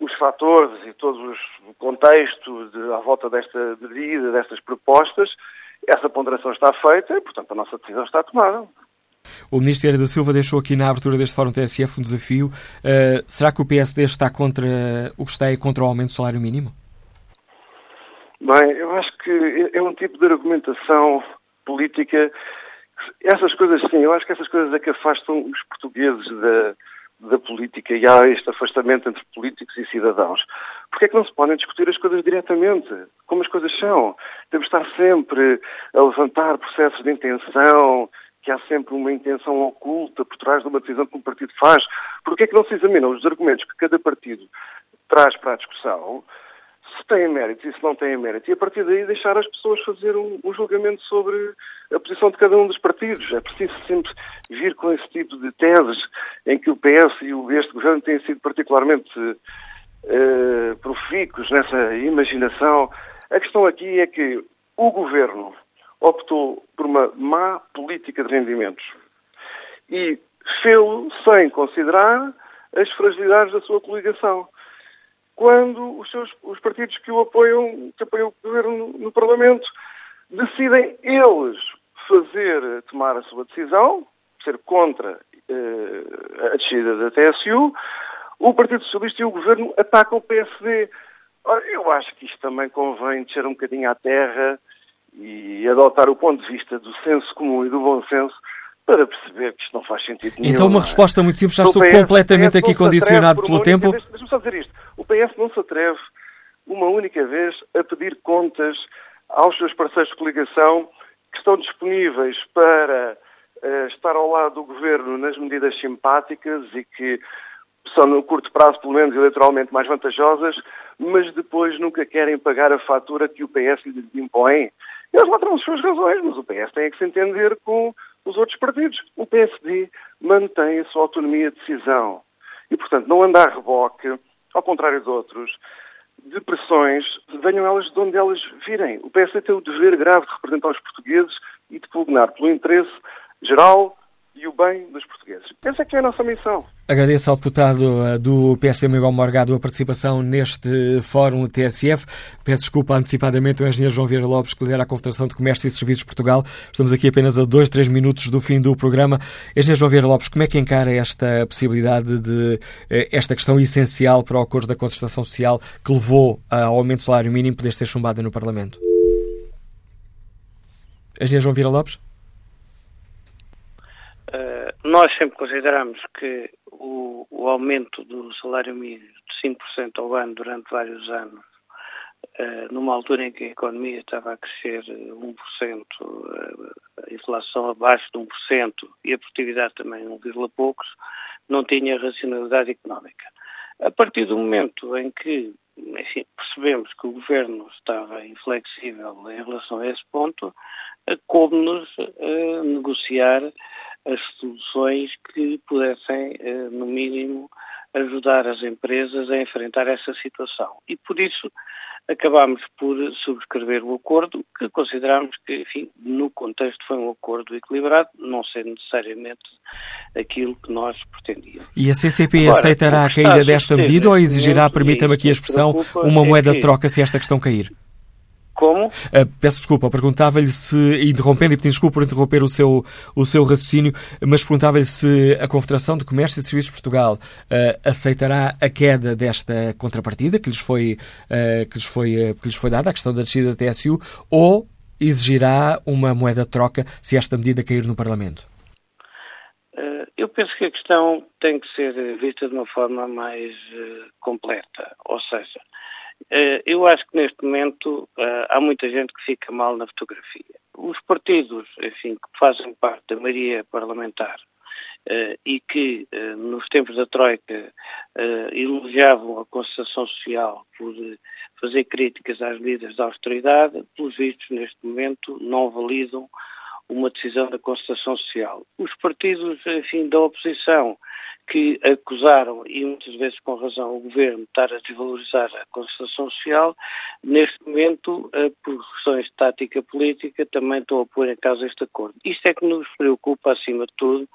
os fatores e todo o contexto de, à volta desta medida, destas propostas, essa ponderação está feita e, portanto, a nossa decisão está tomada. O Ministro Vieira da Silva deixou aqui na abertura deste Fórum TSF um desafio. Uh, será que o PSD está contra o que está aí contra o aumento do salário mínimo? Bem, eu acho que é um tipo de argumentação política. Essas coisas, sim, eu acho que essas coisas é que afastam os portugueses da, da política e há este afastamento entre políticos e cidadãos. Porque é que não se podem discutir as coisas diretamente, como as coisas são? Temos de estar sempre a levantar processos de intenção, que há sempre uma intenção oculta por trás de uma decisão que um partido faz. Porque é que não se examinam os argumentos que cada partido traz para a discussão, se têm mérito e se não têm mérito, e a partir daí deixar as pessoas fazer um, um, julgamento sobre a posição de cada um dos partidos. É preciso sempre vir com esse tipo de teses em que o PS e o, este governo têm sido particularmente uh, profícuos nessa imaginação. A questão aqui é que o governo optou por uma má política de rendimentos e fê-lo sem considerar as fragilidades da sua coligação. Quando os, seus, os partidos que o apoiam, que apoiam o governo no, no Parlamento, decidem eles fazer, tomar a sua decisão, ser contra eh, a descida da TSU, o Partido Socialista e o Governo atacam o PSD. Ora, eu acho que isto também convém descer um bocadinho à terra e adotar o ponto de vista do senso comum e do bom senso para perceber que isto não faz sentido nenhum. Então, uma resposta muito simples, já estou PS, completamente aqui condicionado pelo tempo. Deixa-me só dizer isto. O PS não se atreve uma única vez a pedir contas aos seus parceiros de coligação que estão disponíveis para uh, estar ao lado do governo nas medidas simpáticas e que são no curto prazo, pelo menos eleitoralmente, mais vantajosas, mas depois nunca querem pagar a fatura que o PS lhe impõe eles lá terão as suas razões, mas o PS tem que se entender com os outros partidos. O PSD mantém a sua autonomia de decisão. E, portanto, não anda a reboque, ao contrário de outros, de pressões, venham elas de onde elas virem. O PSD tem o dever grave de representar os portugueses e de pugnar pelo interesse geral e o bem dos portugueses. Essa é que é a nossa missão. Agradeço ao deputado eh, do PSD, Miguel Morgado, a participação neste fórum TSF. Peço desculpa antecipadamente ao engenheiro João Vieira Lopes, que lidera a Confederação de Comércio e Serviços de Portugal. Estamos aqui apenas a dois, três minutos do fim do programa. Engenheiro João Vieira Lopes, como é que encara esta possibilidade de eh, esta questão essencial para o acordo da concertação social que levou ao aumento do salário mínimo poder ser chumbada no Parlamento? Engenheiro João Vieira Lopes? Nós sempre consideramos que o, o, aumento do salário mínimo de 5% ao ano durante vários anos numa altura em que a economia estava a crescer 1%, a inflação abaixo de 1% e a produtividade também 1, poucos, não tinha racionalidade económica. A partir do momento em que enfim, percebemos que o governo estava inflexível em relação a esse ponto, coube-nos uh, negociar as soluções que pudessem, uh, no mínimo, ajudar as empresas a enfrentar essa situação. E por isso acabámos por subscrever o acordo, que consideramos que, enfim, no contexto foi um acordo equilibrado, não sendo necessariamente aquilo que nós pretendíamos. E a CCP Agora, aceitará a caída desta medida ou exigirá, permita-me aqui a expressão, uma moeda é de troca se esta questão cair? Como? Uh, peço desculpa, perguntava-lhe se, interrompendo e pedindo desculpa por interromper o seu, o seu raciocínio, mas perguntava-lhe se a Confederação de Comércio e Serviços de Portugal uh, aceitará a queda desta contrapartida que lhes foi, uh, que lhes foi, que lhes foi dada, a questão da descida da TSU, ou exigirá uma moeda de troca se esta medida cair no Parlamento? Eu penso que a questão tem que ser vista de uma forma mais completa, ou seja, eu acho que neste momento eh, há muita gente que fica mal na fotografia. Os partidos, enfim, que fazem parte da maioria parlamentar eh, e que nos tempos da Troika elogiavam a concertação social por fazer críticas às medidas de austeridade, pelos vistos, neste momento, não validam uma decisão da concertação social. Os partidos, enfim, da oposição, que acusaram, e muitas vezes com razão, o governo de estar a desvalorizar a concertação social, neste momento, eh, por questões de tática política, também estão a pôr em causa este acordo. Isto é que nos preocupa acima de tudo,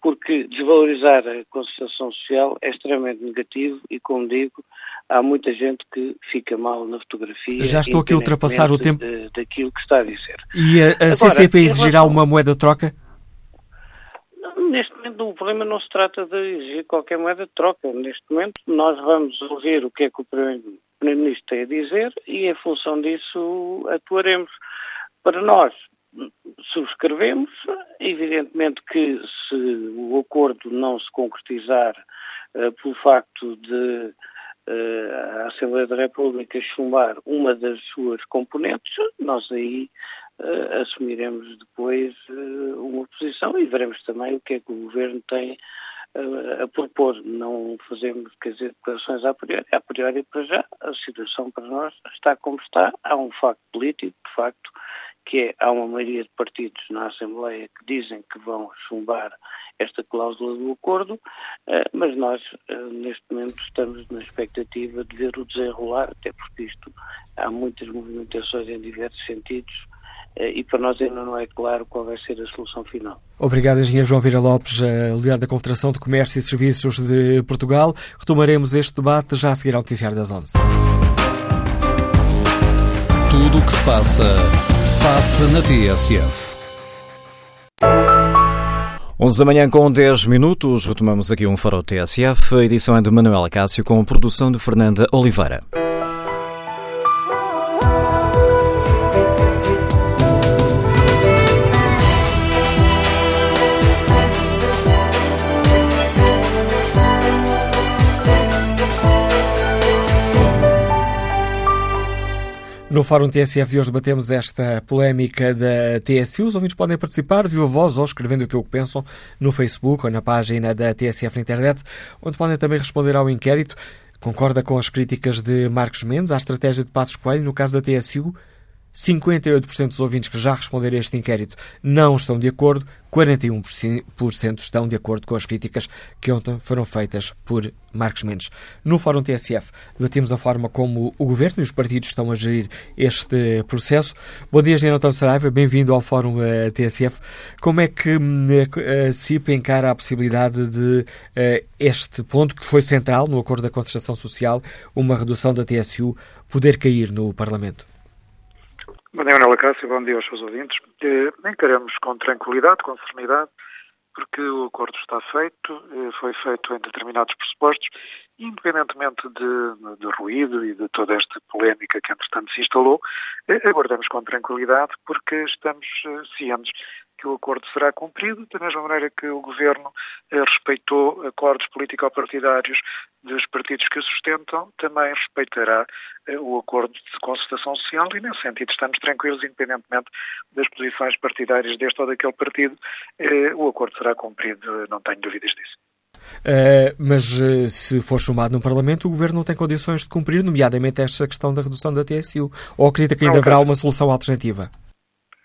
porque desvalorizar a concertação social é extremamente negativo e, como digo, há muita gente que fica mal na fotografia. Já estou aqui a ultrapassar o tempo. De, daquilo que está a dizer. E a, a CCP Agora, exigirá uma moeda de troca? Neste momento o problema não se trata de exigir qualquer moeda de troca. Neste momento nós vamos ouvir o que é que o Primeiro-Ministro tem a dizer e em função disso atuaremos. Para nós, subscrevemos, evidentemente que se o acordo não se concretizar uh, pelo facto de uh, a Assembleia da República chumbar uma das suas componentes, nós aí uh, assumiremos depois uh, uma posição e veremos também o que é que o Governo tem uh, a propor. Não fazemos, quer dizer, declarações a priori. A priori, para já, a situação para nós está como está. Há um facto político, de facto, que é, há uma maioria de partidos na Assembleia que dizem que vão chumbar esta cláusula do acordo, mas nós, neste momento, estamos na expectativa de ver o desenrolar, até porque isto há muitas movimentações em diversos sentidos eh, e para nós ainda não é claro qual vai ser a solução final. Obrigado, engenheiro João Vira Lopes, eh, líder da Confederação de Comércio e Serviços de Portugal. Retomaremos este debate já a seguir ao noticiário das 11. Tudo o que se passa, passa na TSF. 11 da manhã com 10 minutos, retomamos aqui um Faro TSF, a edição é de Manuela Cássio com a produção de Fernanda Oliveira. No Fórum TSF de hoje debatemos esta polémica da TSU. Os ouvintes podem participar de viva voz ou escrevendo o que pensam no Facebook ou na página da TSF na internet, onde podem também responder ao inquérito. Concorda com as críticas de Marcos Mendes à estratégia de Passos Coelho no caso da TSU? 58% dos ouvintes que já responderam a este inquérito não estão de acordo, 41% estão de acordo com as críticas que ontem foram feitas por Marcos Mendes. No Fórum TSF debatemos a forma como o Governo e os partidos estão a gerir este processo. Bom dia, António Saraiva, bem-vindo ao Fórum uh, TSF. Como é que a CIP encara a possibilidade de este ponto, que foi central no Acordo da Concertação Social, uma redução da TSU, poder cair no Parlamento? Bom dia, Manuela Cássio, bom dia aos seus ouvintes. Eh, encaramos com tranquilidade, com serenidade, porque o acordo está feito, eh, foi feito em determinados pressupostos, independentemente de, de ruído e de toda esta polémica que, entretanto, se instalou, eh, aguardamos com tranquilidade, porque estamos cientes que o acordo será cumprido, da mesma maneira que o Governo eh, respeitou acordos político-partidários dos partidos que o sustentam, também respeitará eh, o acordo de consultação social e, nesse sentido, estamos tranquilos, independentemente das posições partidárias deste ou daquele partido, eh, o acordo será cumprido, não tenho dúvidas disso. Uh, mas uh, se for chamado no Parlamento, o Governo não tem condições de cumprir, nomeadamente esta questão da redução da TSU. Ou acredita que ainda não, haverá uma solução alternativa?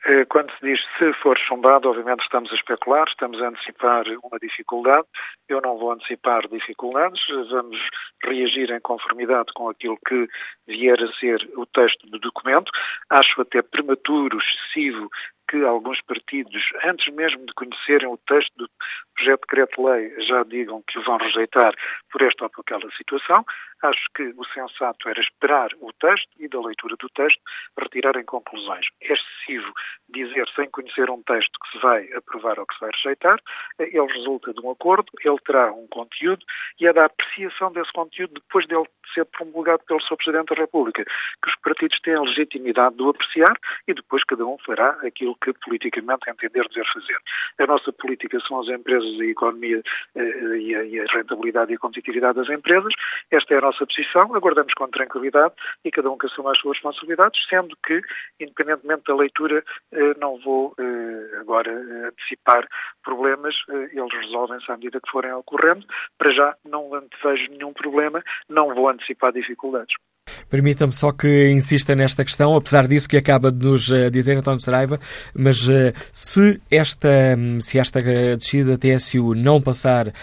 Eh, quando se diz se for chumbado, obviamente estamos a especular, estamos a antecipar uma dificuldade. Eu não vou antecipar dificuldades, vamos reagir em conformidade com aquilo que vier a ser o texto do documento. Acho até prematuro, excessivo, que alguns partidos, antes mesmo de conhecerem o texto do projeto de decreto-lei, já digam que o vão rejeitar por esta ou por aquela situação. Acho que o sensato era esperar o texto e, da leitura do texto, retirarem conclusões. É excessivo dizer, sem conhecer um texto, que se vai aprovar ou que se vai rejeitar. Ele resulta de um acordo, ele terá um conteúdo e é da apreciação desse conteúdo depois dele ser promulgado pelo Sr. Presidente da República, que os partidos têm a legitimidade de o apreciar e depois cada um fará aquilo que politicamente entender dever fazer. A nossa política são as empresas a economia eh, e a rentabilidade e a competitividade das empresas. Esta é a nossa posição, aguardamos com tranquilidade e cada um que assuma as suas responsabilidades, sendo que, independentemente da leitura, eh, não vou eh, agora antecipar problemas, eles resolvem-se à medida que forem ocorrendo. Para já não antevejo nenhum problema, não vou antecipar dificuldades. Permita-me só que insista nesta questão, apesar disso que acaba de nos eh, dizer António Saraiva, mas uh, se esta, se esta eh, descida da TSU não passar uh,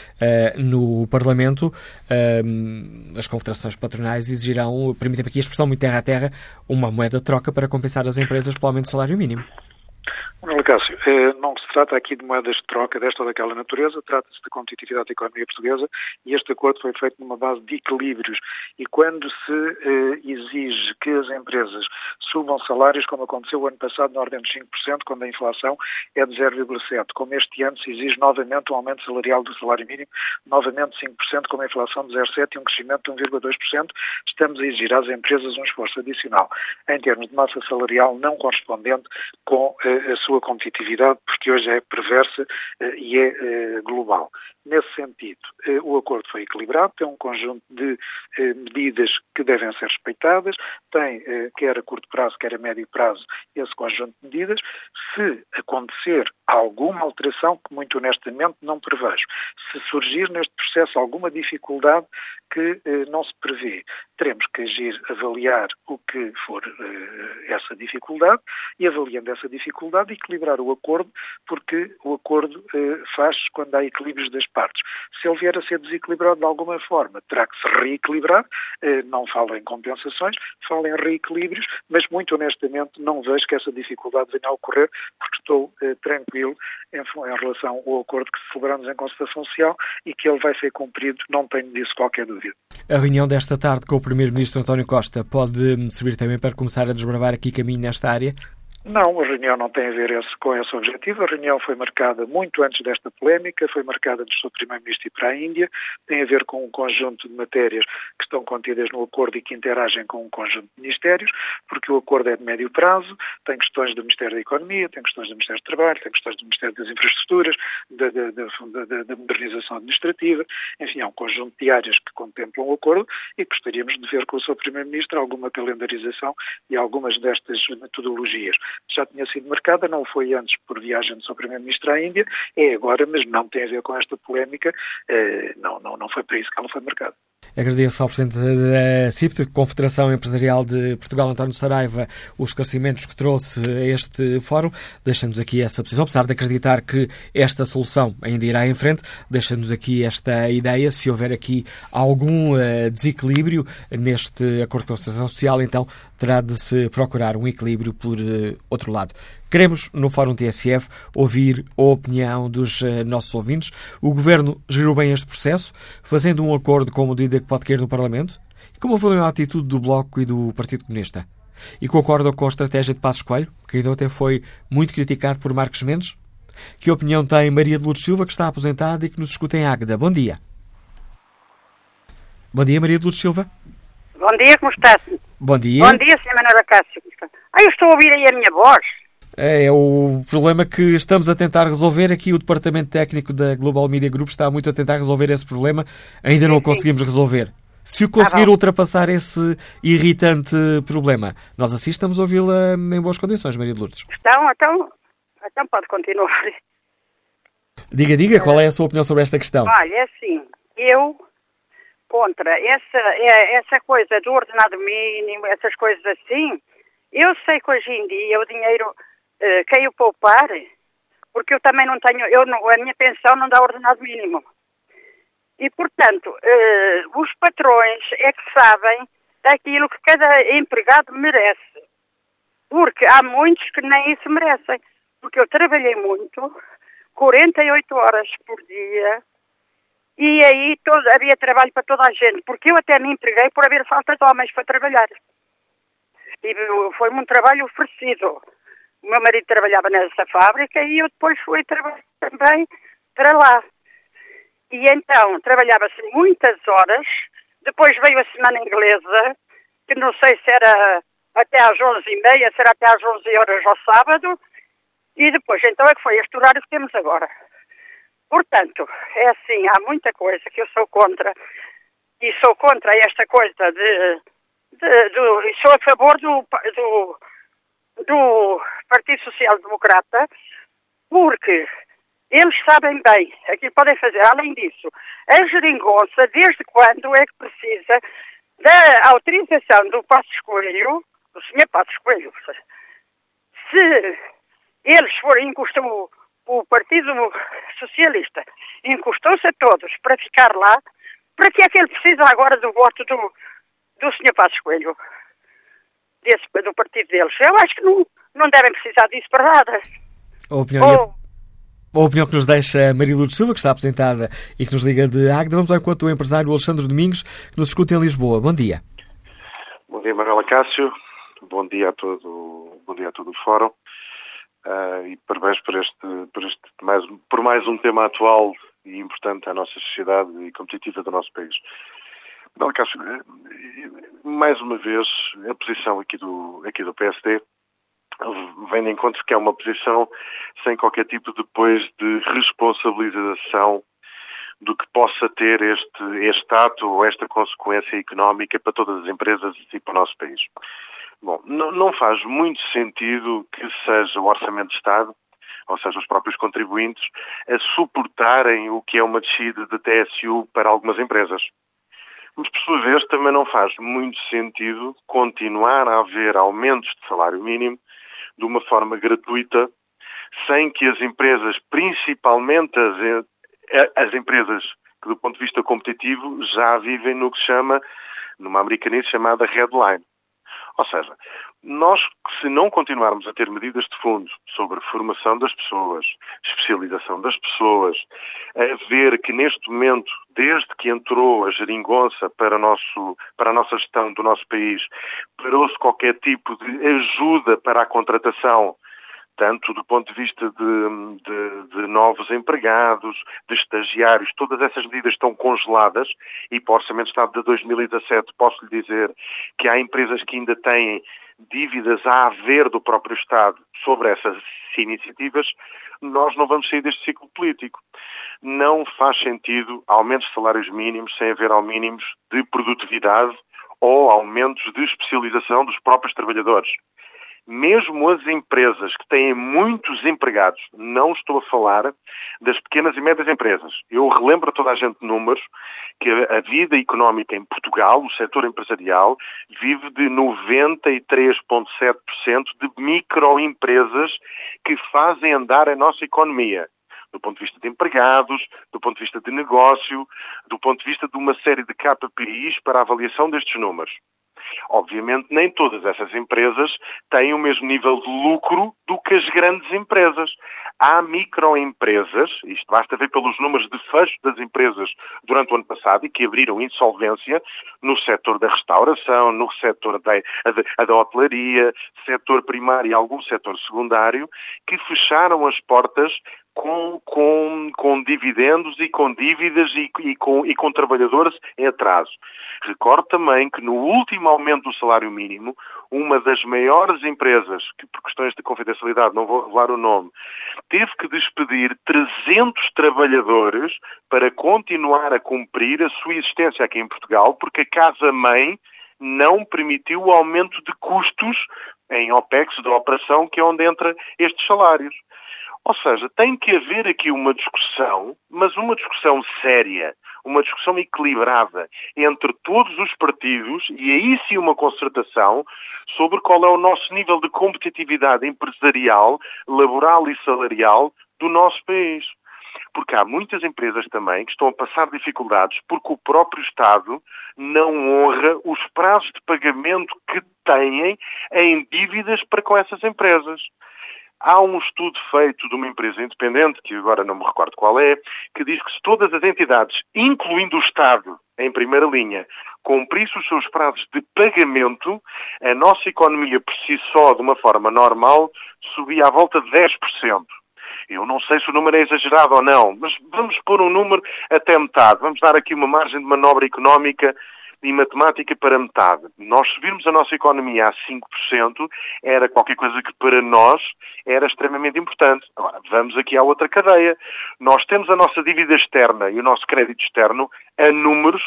no Parlamento, uh, as confederações patronais exigirão, permita-me aqui a expressão muito terra a terra, uma moeda de troca para compensar as empresas pelo aumento do salário mínimo. Cássio, eh, não se trata aqui de moedas de troca desta ou daquela natureza, trata-se de competitividade da economia portuguesa e este acordo foi feito numa base de equilíbrios. E quando se eh, exige que as empresas subam salários, como aconteceu o ano passado, na ordem dos 5%, quando a inflação é de 0,7%, como este ano se exige novamente um aumento salarial do salário mínimo, novamente 5%, com a inflação de 0,7% e um crescimento de 1,2%, estamos a exigir às empresas um esforço adicional em termos de massa salarial não correspondente com eh, a sua sua competitividade, porque hoje é perversa eh, e é eh, global. Nesse sentido, eh, o acordo foi equilibrado, tem um conjunto de medidas que devem ser respeitadas, tem, quer a curto prazo, quer a médio prazo, esse conjunto de medidas. Se acontecer alguma alteração, que muito honestamente não prevejo, se surgir neste processo alguma dificuldade que não se prevê, teremos que agir, avaliar o que for essa dificuldade e, avaliando essa dificuldade, equilibrar o acordo, porque o acordo eh, faz quando há equilíbrios das partes. Se ele vier a ser desequilibrado de alguma forma, terá que se reequilibrar. Eh, não falo em compensações, falo em reequilíbrios, mas muito honestamente não vejo que essa dificuldade venha a ocorrer, porque estou eh, tranquilo em, relação ao acordo que celebramos em consultação social e que ele vai ser cumprido, não tenho disso qualquer dúvida. A reunião desta tarde com o Primeiro-Ministro António Costa pode hum, servir também para começar a desbravar aqui caminho nesta área? Não, a reunião não tem a ver esse, com esse objetivo. A reunião foi marcada muito antes desta polémica, foi marcada antes do Primeiro-Ministro ir para a Índia, tem a ver com um conjunto de matérias que estão contidas no acordo e que interagem com um conjunto de ministérios, porque o acordo é de médio prazo, tem questões do Ministério da Economia, tem questões do Ministério do Trabalho, tem questões do Ministério das Infraestruturas, da, da, da, da modernização administrativa, enfim, há um conjunto de áreas que contemplam o acordo e gostaríamos de ver com o seu Primeiro-Ministro alguma calendarização e algumas destas metodologias já tinha sido marcada, não foi antes por viagem do seu Primeiro-Ministro à Índia, é agora, mas não tem a ver com esta polémica, eh, não, não, não foi para isso que ela foi marcada. Agradeço ao Presidente da CIPT, Confederação Empresarial de Portugal, António Saraiva, os esclarecimentos que trouxe a este fórum. Deixa-nos aqui essa posição, apesar de acreditar que esta solução ainda irá em frente, deixa-nos aqui esta ideia. Se houver aqui algum uh, desequilíbrio neste acordo de concertação social, então terá de se procurar um equilíbrio por uh, outro lado. Queremos, no Fórum TSF, ouvir a opinião dos uh, nossos ouvintes. O Governo gerou bem este processo, fazendo um acordo com a medida que pode cair no Parlamento? E como avaliam a atitude do Bloco e do Partido Comunista? E concordam com a estratégia de Passos Coelho, que ainda ontem foi muito criticado por Marcos Mendes? Que opinião tem Maria de Lourdes Silva, que está aposentada e que nos escuta em Águeda? Bom dia. Bom dia, Maria de Lourdes Silva. Bom dia, como está? Bom dia. Bom dia, Sra. Manuela Cássio. Ah, eu estou a ouvir aí a minha voz. É, é o problema que estamos a tentar resolver. Aqui o Departamento Técnico da Global Media Group está muito a tentar resolver esse problema. Ainda não o conseguimos resolver. Se o conseguir ah, ultrapassar esse irritante problema, nós assim estamos a ouvi-la em boas condições, Maria de Lourdes. Então, então, então pode continuar. Diga, diga, qual é a sua opinião sobre esta questão? Olha, é assim, eu contra essa, é, essa coisa do ordenado mínimo, essas coisas assim, eu sei que hoje em dia o dinheiro uh, quem o poupar, porque eu também não tenho, eu não, a minha pensão não dá ordenado mínimo. E, portanto, uh, os patrões é que sabem daquilo que cada empregado merece. Porque há muitos que nem isso merecem. Porque eu trabalhei muito, 48 horas por dia, e aí todo, havia trabalho para toda a gente, porque eu até me empreguei por haver falta de homens para trabalhar. E foi-me um trabalho oferecido. O meu marido trabalhava nessa fábrica e eu depois fui trabalhar também para lá. E então trabalhava-se muitas horas, depois veio a semana inglesa, que não sei se era até às onze e meia, se era até às onze horas ao sábado, e depois então é que foi este horário que temos agora. Portanto, é assim, há muita coisa que eu sou contra, e sou contra esta coisa de, de, do, e sou a favor do, do, do Partido Social Democrata, porque eles sabem bem aquilo que podem fazer. Além disso, a geringonça, desde quando é que precisa da autorização do Passos Coelho, do Sr. Passos Coelho, se eles forem, encostam o, o Partido Socialista, encostou-se a todos para ficar lá, para que é que ele precisa agora do voto do, do Sr. Passos Coelho? Desse, do partido deles. Eu acho que não, não devem precisar disso para nada. A opinião, Ou, a opinião que nos deixa Maria Lourdes Silva, que está apresentada e que nos liga de Águeda. Vamos ao encontro do empresário Alexandre Domingos, que nos escuta em Lisboa. Bom dia. Bom dia, Manuela Cássio. Bom dia a todo, bom dia a todo o Fórum. Uh, e parabéns por este, por este mais, por mais um tema atual e importante à nossa sociedade e competitiva do nosso país. Manuela Cássio, mais uma vez, a posição aqui do, aqui do PSD vem de encontro que é uma posição sem qualquer tipo depois de responsabilização do que possa ter este, este ato ou esta consequência económica para todas as empresas e para o nosso país. Bom, não faz muito sentido que seja o Orçamento de Estado, ou seja, os próprios contribuintes, a suportarem o que é uma descida de TSU para algumas empresas. Mas, por sua vez, também não faz muito sentido continuar a haver aumentos de salário mínimo de uma forma gratuita, sem que as empresas, principalmente as, as empresas que do ponto de vista competitivo já vivem no que se chama, numa americanice chamada headline. Ou seja, nós, se não continuarmos a ter medidas de fundo sobre formação das pessoas, especialização das pessoas, a ver que neste momento, desde que entrou a geringonça para, nosso, para a nossa gestão do nosso país, parou-se qualquer tipo de ajuda para a contratação tanto do ponto de vista de, de, de, novos empregados, de estagiários, todas essas medidas estão congeladas e para o Orçamento de Estado de 2017 posso lhe dizer que há empresas que ainda têm dívidas a haver do próprio Estado sobre essas iniciativas, nós não vamos sair deste ciclo político. Não faz sentido aumentos de salários mínimos sem haver aumentos de produtividade ou aumentos de especialização dos próprios trabalhadores mesmo as empresas que têm muitos empregados, não estou a falar das pequenas e médias empresas. Eu relembro a toda a gente números que a vida económica em Portugal, o setor empresarial, vive de 93,7% de microempresas que fazem andar a nossa economia do ponto de vista de empregados, do ponto de vista de negócio, do ponto de vista de uma série de KPIs para a avaliação destes números. Obviamente, nem todas essas empresas têm o mesmo nível de lucro do que as grandes empresas. Há microempresas, isto basta ver pelos números de fecho das empresas durante o ano passado e que abriram insolvência no setor da restauração, no setor da, da, da hotelaria, setor primário e algum setor secundário, que fecharam as portas com, com, com dividendos e com dívidas e, e, com, e com trabalhadores em atraso. Recordo também que no último aumento do salário mínimo, uma das maiores empresas, que por questões de confidencialidade não vou revelar o nome, teve que despedir 300 trabalhadores para continuar a cumprir a sua existência aqui em Portugal, porque a casa-mãe não permitiu o aumento de custos em OPEX da operação, que é onde entra estes salários. Ou seja, tem que haver aqui uma discussão, mas uma discussão séria, uma discussão equilibrada entre todos os partidos e aí sim uma concertação sobre qual é o nosso nível de competitividade empresarial, laboral e salarial do nosso país. Porque há muitas empresas também que estão a passar dificuldades porque o próprio Estado não honra os prazos de pagamento que têm em dívidas para com essas empresas. Há um estudo feito de uma empresa independente, que agora não me recordo qual é, que diz que se todas as entidades, incluindo o Estado, em primeira linha, cumprissem os seus prazos de pagamento, a nossa economia por si só, de uma forma normal, subia à volta de 10%. Eu não sei se o número é exagerado ou não, mas vamos pôr um número até metade. Vamos dar aqui uma margem de manobra económica e matemática para metade. Nós subirmos a nossa economia a 5% era qualquer coisa que para nós era extremamente importante. Agora, vamos aqui à outra cadeia. Nós temos a nossa dívida externa e o nosso crédito externo a números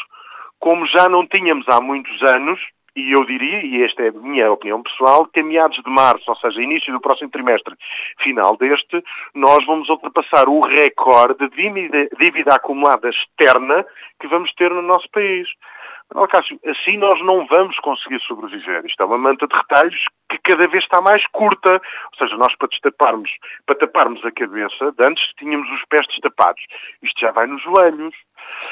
como já não tínhamos há muitos anos e eu diria, e esta é a minha opinião pessoal, que a meados de março, ou seja, início do próximo trimestre, final deste, nós vamos ultrapassar o recorde de dívida, dívida acumulada externa que vamos ter no nosso país. Não, Cássio, assim nós não vamos conseguir sobreviver. Isto é uma manta de retalhos que cada vez está mais curta. Ou seja, nós para destaparmos, para taparmos a cabeça, antes tínhamos os pés destapados. Isto já vai nos joelhos.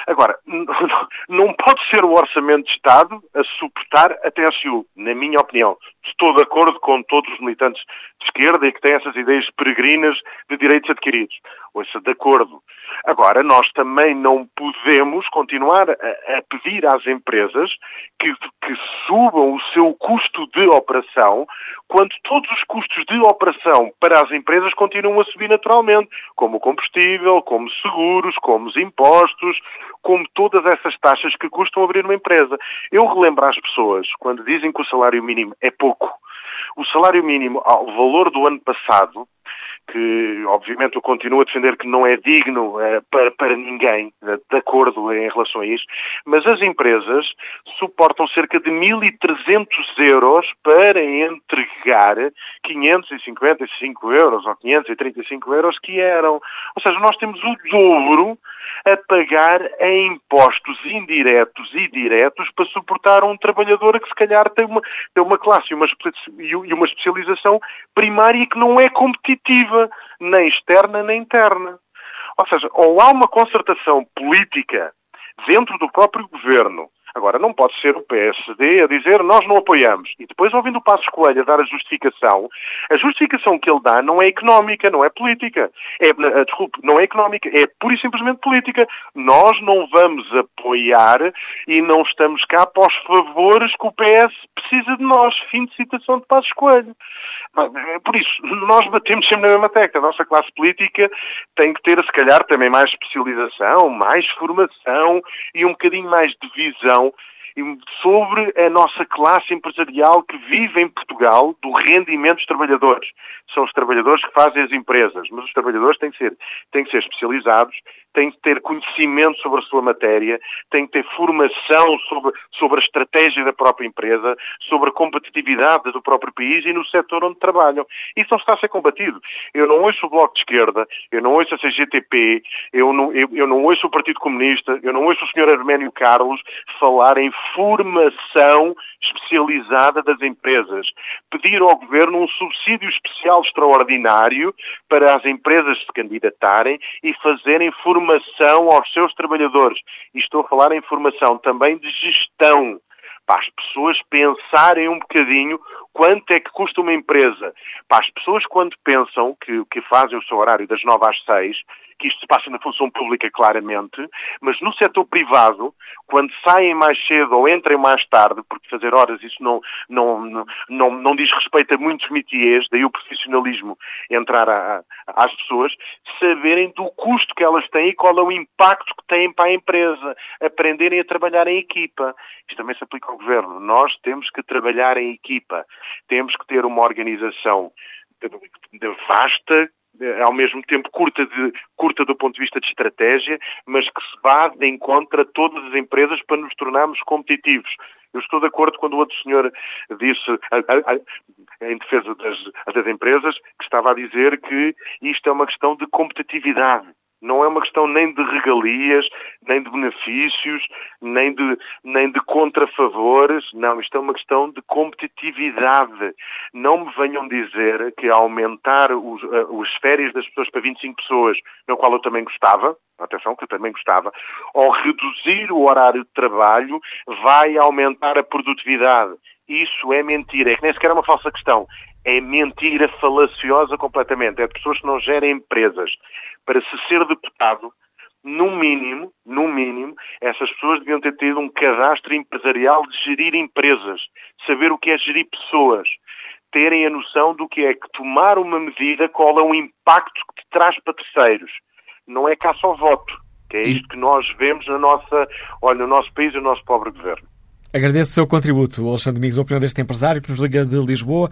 Agora, [LAUGHS] não pode ser o Orçamento de Estado a suportar a TSU, na minha opinião. Estou de acordo com todos os militantes de esquerda e que têm essas ideias peregrinas de direitos adquiridos. Ouça, de acordo. Agora, nós também não podemos continuar a, a pedir às empresas que, que subam o seu custo de operação quando todos os custos de operação para as empresas continuam a subir naturalmente, como o combustível, como seguros, como os impostos, como todas essas taxas que custam abrir uma empresa. Eu relembro às pessoas, quando dizem que o salário mínimo é pouco, o salário mínimo ao valor do ano passado que obviamente eu continuo a defender que não é digno eh, para, para ninguém, eh, de acordo em relação a isso, mas as empresas suportam cerca de 1.300 euros para entregar 555 euros ou 535 euros que eram. Ou seja, nós temos o dobro a pagar em impostos indiretos e diretos para suportar um trabalhador que se calhar tem uma, tem uma classe e uma, e uma especialização primária que não é competitiva, nem externa nem interna. Ou seja, ou há uma concertação política dentro do próprio governo Agora, não pode ser o PSD a dizer nós não apoiamos. E depois, ouvindo o Passo Coelho a dar a justificação, a justificação que ele dá não é económica, não é política. É, uh, desculpe, não é económica, é pura e simplesmente política. Nós não vamos apoiar e não estamos cá para os favores que o PS precisa de nós. Fim de citação de Passo Coelho. Eh, por isso, nós batemos sempre na mesma tecla. A nossa classe política tem que ter, se calhar, também mais especialização, mais formação e um bocadinho mais de visão sobre a nossa classe empresarial que vive em Portugal do rendimento dos trabalhadores. São os trabalhadores que fazem as empresas, mas os trabalhadores têm que ser, têm que ser especializados, têm que ter conhecimento sobre a sua matéria, têm que ter formação sobre, sobre a estratégia da própria empresa, sobre a competitividade do próprio país e no setor onde trabalham. Isso não está a ser combatido. Eu não ouço o Bloco de Esquerda, eu não ouço a CGTP, eu não, eu, eu não ouço o Partido Comunista, eu não ouço o Sr. Arménio Carlos falar em formação especializada das empresas. Pedir ao Governo um subsídio especial extraordinário para as empresas se candidatarem e fazerem formação aos seus trabalhadores. E estou a falar em formação também de gestão para as pessoas pensarem um bocadinho quanto é que custa uma empresa. Para as pessoas, quando pensam que, que fazem o seu horário das nove às seis, que isto se passa na função pública claramente, mas no setor privado, quando saem mais cedo ou entrem mais tarde, porque fazer horas isso não, não, não, não diz respeito a muitos métiers, daí o profissionalismo entrar a, a, às pessoas, saberem do custo que elas têm e qual é o impacto que têm para a empresa, aprenderem a trabalhar em equipa. Isto também se aplica ao governo. Nós temos que trabalhar em equipa, temos que ter uma organização vasta, ao mesmo tempo curta, de, curta do ponto de vista de estratégia, mas que se vá de encontro a todas as empresas para nos tornarmos competitivos. Eu estou de acordo quando o outro senhor disse, em defesa das, das empresas, que estava a dizer que isto é uma questão de competitividade. Não é uma questão nem de regalias, nem de benefícios, nem de, nem de contrafavores. Não, isto é uma questão de competitividade. Não me venham dizer que aumentar os, uh, as férias das pessoas para 25 pessoas, no qual eu também gostava, atenção que eu também gostava, ou reduzir o horário de trabalho vai aumentar a produtividade. Isso é mentira, é que nem sequer é uma falsa questão. É mentira falaciosa completamente. É de pessoas que não gerem empresas para se ser deputado, no mínimo, no mínimo, essas pessoas deviam ter tido um cadastro empresarial de gerir empresas, saber o que é gerir pessoas, terem a noção do que é que tomar uma medida, qual é o impacto que te traz para terceiros. Não é cá só voto, que é isto que nós vemos na nossa, olha, no nosso país e no nosso pobre governo. Agradeço o seu contributo, Alexandre Domingos, a opinião deste empresário que nos liga de Lisboa.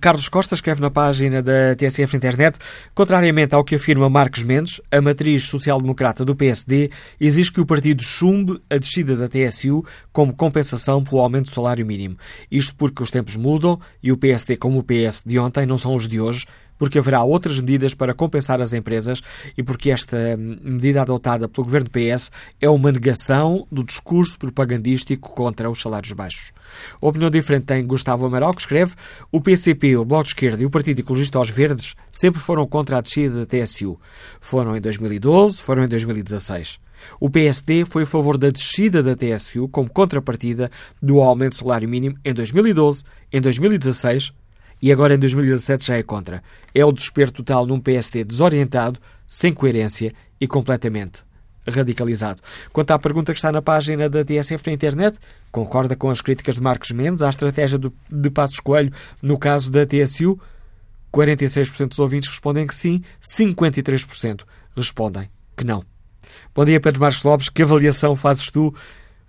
Carlos Costa escreve na página da TSF Internet, contrariamente ao que afirma Marcos Mendes, a matriz social-democrata do PSD exige que o partido chumbe a descida da TSU como compensação pelo aumento do salário mínimo. Isto porque os tempos mudam e o PSD, como o PS de ontem, não são os de hoje, porque haverá outras medidas para compensar as empresas e porque esta medida adotada pelo governo PS é uma negação do discurso propagandístico contra os salários baixos. A opinião diferente tem Gustavo Amaral, que escreve o PCP, o Bloco de Esquerda e o Partido Ecologista aos Verdes sempre foram contra a descida da TSU. Foram em 2012, foram em 2016. O PSD foi a favor da descida da TSU como contrapartida do aumento do salário mínimo em 2012, em 2016 e agora em 2017 já é contra. É o desespero total num PSD desorientado, sem coerência e completamente radicalizado. Quanto à pergunta que está na página da TSF na internet, concorda com as críticas de Marcos Mendes à estratégia de Passos Coelho no caso da TSU? 46% dos ouvintes respondem que sim, 53% respondem que não. Bom dia, Pedro Marcos Lopes. Que avaliação fazes tu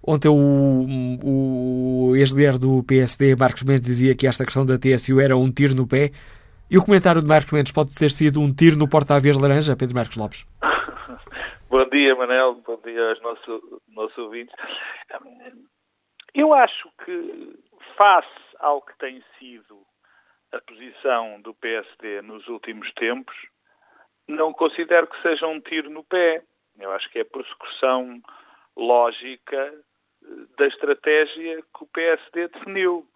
Ontem o, o ex-líder do PSD, Marcos Mendes, dizia que esta questão da TSU era um tiro no pé. E o comentário de Marcos Mendes pode ter sido um tiro no porta-aviões laranja, Pedro Marcos Lopes? [LAUGHS] Bom dia, Manel. Bom dia aos nossos, nossos ouvintes. Eu acho que, face ao que tem sido a posição do PSD nos últimos tempos, não considero que seja um tiro no pé. Eu acho que é prossecução lógica da estratégia que o PSD definiu.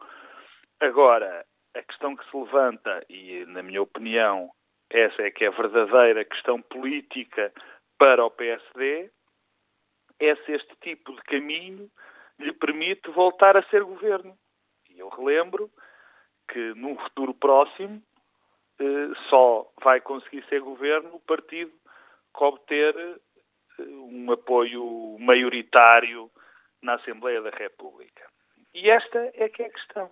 Agora, a questão que se levanta, e na minha opinião, essa é que é a verdadeira questão política para o PSD, é se este tipo de caminho lhe permite voltar a ser governo. E eu relembro que num futuro próximo eh, só vai conseguir ser governo o partido que obter eh, um apoio maioritário na Assembleia da República. E esta é que é a questão.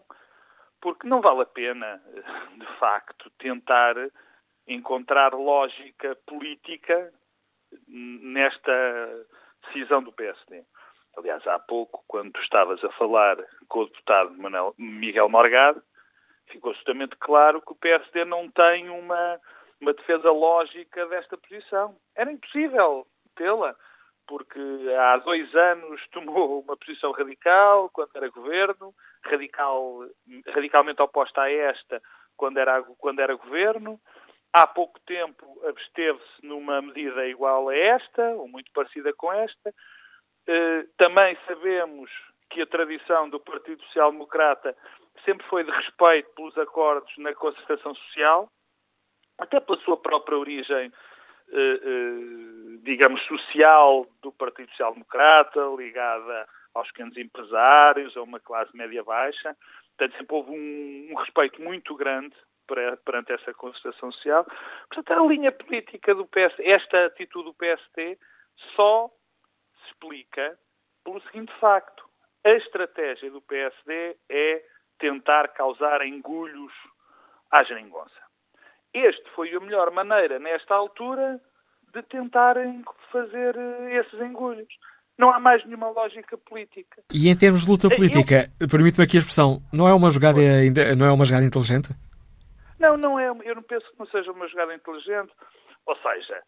Porque não vale a pena, de facto, tentar encontrar lógica política nesta decisão do PSD. Aliás, há pouco, quando estavas a falar com o deputado Manuel, Miguel Morgado, ficou absolutamente claro que o PSD não tem uma, uma defesa lógica desta posição. Era impossível tê-la porque há dois anos tomou uma posição radical quando era governo, radical, radicalmente oposta a esta quando era, quando era governo. Há pouco tempo absteve-se numa medida igual a esta, ou muito parecida com esta. Eh, também sabemos que a tradição do Partido Social Democrata sempre foi de respeito pelos acordos na concertação social, até pela sua própria origem digamos, social do Partido Social Democrata, ligada aos pequenos empresários, a uma classe média-baixa. Portanto, sempre houve um, um respeito muito grande perante essa concertação social. Portanto, a linha política do PSD, esta atitude do PSD, só se explica pelo seguinte facto. A estratégia do PSD é tentar causar engulhos à geringonça. Este foi a melhor maneira, nesta altura, de tentarem fazer eh, esses engulhos. não há mais nenhuma lógica política. E em termos de luta política, eu... permite-me aqui a expressão, não é uma jogada, não é uma jogada inteligente? Não, não é. Eu não penso que não seja uma jogada inteligente. Ou seja,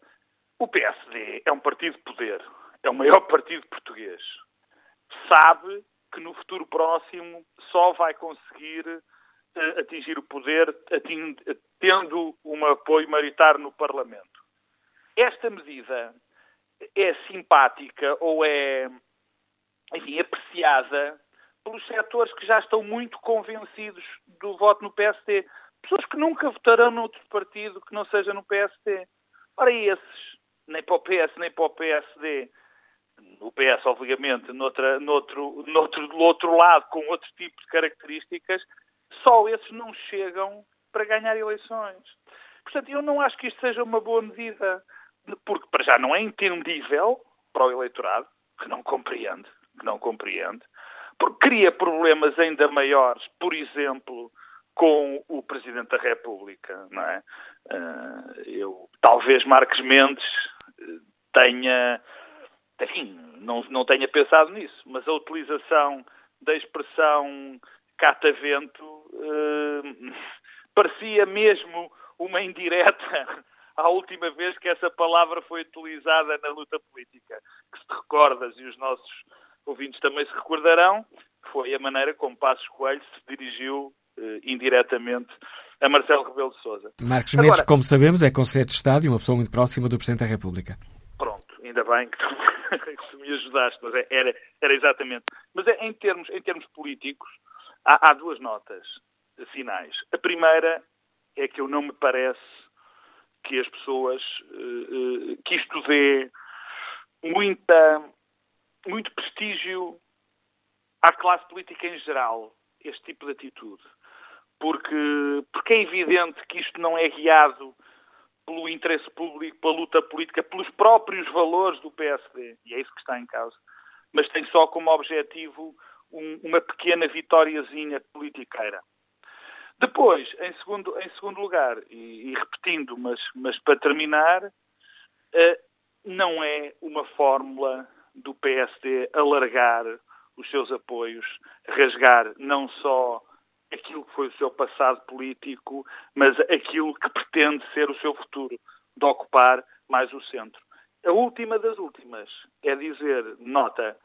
o PSD é um partido de poder, é o maior [LAUGHS] partido português. Sabe que no futuro próximo só vai conseguir atingir o poder tendo um apoio maritário no Parlamento. Esta medida é simpática ou é, enfim, apreciada pelos setores que já estão muito convencidos do voto no PSD. Pessoas que nunca votarão noutro partido que não seja no PSD. Ora, esses, nem para o PS nem para o PSD, o PS, obviamente, noutra, noutro, noutro, do outro lado, com outro tipo de características, só esses não chegam para ganhar eleições. Portanto, eu não acho que isto seja uma boa medida, porque para já não é entendível para o eleitorado, que não compreende, que não compreende, porque cria problemas ainda maiores, por exemplo, com o Presidente da República, não é? Eh, eu, talvez Marques Mendes eh, tenha, enfim, não, não tenha pensado nisso, mas a utilização da expressão catavento eh, parecia mesmo uma indireta [LAUGHS] à última vez que essa palavra foi utilizada na luta política. Que se te recordas, e os nossos ouvintes também se recordarão, foi a maneira como Passos Coelho se dirigiu eh, indiretamente a Marcelo Rebelo de Sousa. Marcos Mendes, como sabemos, é Conselheiro de Estado e uma pessoa muito próxima do Presidente da República. Pronto, ainda bem que tu, [LAUGHS] que me ajudaste, mas é, era, era exatamente. Mas é, em, termos, em termos políticos, há, há duas notas finais. A primeira é que eu não me parece que as pessoas, uh, que isto dê muita, muito prestígio à classe política em geral, este tipo de atitude porque, porque é evidente que isto não é guiado pelo interesse público, pela luta política, pelos próprios valores do PSD, e é isso que está em causa, mas tem só como objetivo um, uma pequena vitóriazinha politiqueira. Depois, em segundo, em segundo lugar, e, e repetindo, mas, mas para terminar, uh, não é uma fórmula do PSD alargar os seus apoios, rasgar não só aquilo que foi o seu passado político, mas aquilo que pretende ser o seu futuro, de ocupar mais o centro. A última das últimas é dizer, nota,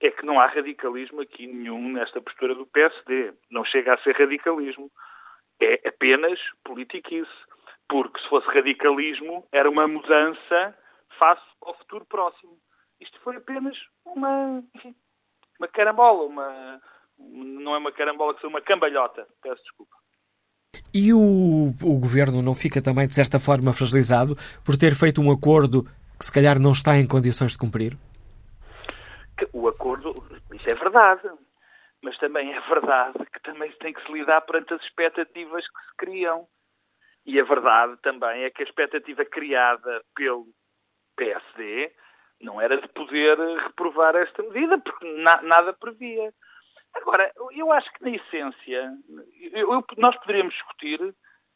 é que não há radicalismo aqui nenhum nesta postura do PSD. Não chega a ser radicalismo. É apenas politiquice. Porque se fosse radicalismo, era uma mudança face ao futuro próximo. Isto foi apenas uma, uma carambola, uma, não é uma carambola, que é uma cambalhota. Peço desculpa. E o, o governo não fica também, de certa forma, fragilizado por ter feito um acordo que se calhar não está em condições de cumprir? O acordo, isso é verdade. Mas também é verdade que também se tem que se lidar perante as expectativas que se criam. E a verdade também é que a expectativa criada pelo PSD não era de poder reprovar esta medida, porque na, nada previa. Agora, eu acho que na essência, eu, eu, nós poderíamos discutir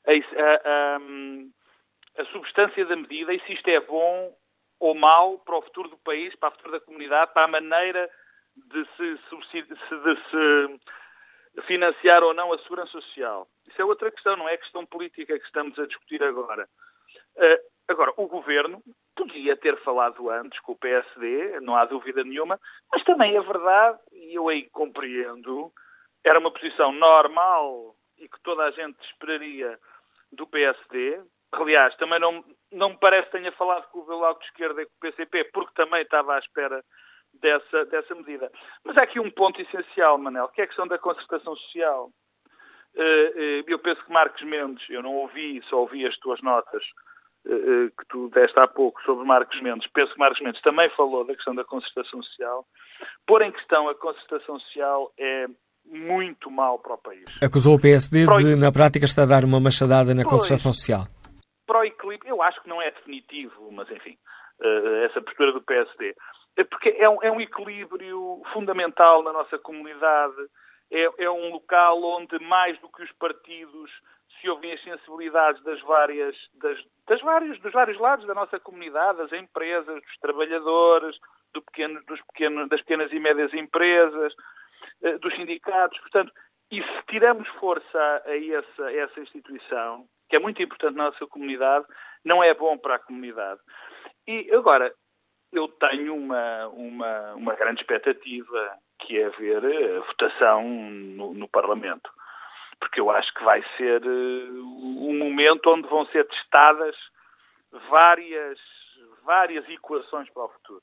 a, a, a, a, substância da medida e se isto é bom ou mau para o futuro do país, para o futuro da comunidade, para a maneira de se, de se financiar ou não a segurança social. Isso é outra questão, não é a questão política que estamos a discutir agora. Uh, agora, o governo podia ter falado antes com o PSD, não há dúvida nenhuma, mas também é verdade, e eu aí compreendo, era uma posição normal e que toda a gente esperaria do PSD. Aliás, também não, não me parece que tenha falado com o Bloco de Esquerda e com o PCP, porque também estava à espera dessa, dessa medida. Mas há aqui um ponto essencial, Manel, que é a questão da concertação social. Eh, eh, eu penso que Marcos Mendes, eu não ouvi, só ouvi as tuas notas, eh, que tu deste há pouco sobre Marcos Mendes, penso que Marcos Mendes também falou da questão da concertação social. Pôr em questão a concertação social é muito mal para o país. Acusou o PSD de, na prática, estar a dar uma machadada na pois, concertação social. Para o equilíbrio, eu acho que não é definitivo, mas enfim, eh, essa postura do PSD. É porque é um, é um equilíbrio fundamental na nossa comunidade, é, é um local onde, mais do que os partidos, se ouvem as sensibilidades das várias, das, das dos vários lados da nossa comunidade, das empresas, dos trabalhadores, do pequeno, dos pequeno, das pequenas e médias empresas, eh, dos sindicatos. Portanto, e se tiramos força a essa, a essa instituição, que é muito importante na nossa comunidade, não é bom para a comunidade. E agora, eu tenho uma, uma, uma grande expectativa, que é ver a votação no, no Parlamento. Porque eu acho que vai ser uh, um momento onde vão ser testadas várias, várias equações para o futuro.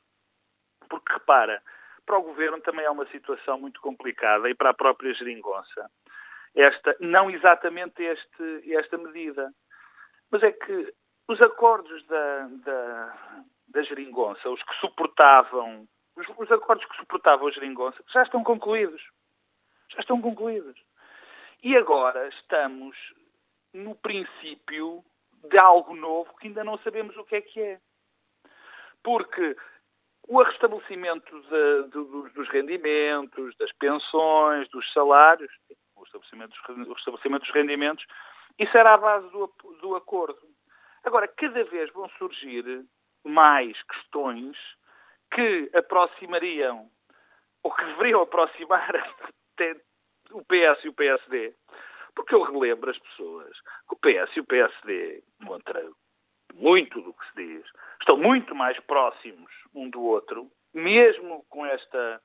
Porque, repara, para o governo também é uma situação muito complicada e para a própria geringonça. Esta, não exatamente este, esta medida, mas é que os acordos da, da, da geringonça, os que suportavam, os, os acordos que suportavam a geringonça, já estão concluídos. Já estão concluídos. E agora estamos no princípio de algo novo que ainda não sabemos o que é que é. Porque o restabelecimento de, de, dos rendimentos, das pensões, dos salários, estabelecimento dos, o estabelecimento dos rendimentos, isso era a base do, do acordo. Agora, cada vez vão surgir mais questões que aproximariam, ou que deveriam aproximar [LAUGHS] o PS e o PSD. Porque eu relembro as pessoas que o PS e o PSD, contra muito do que se diz, estão muito mais próximos um do outro, mesmo com esta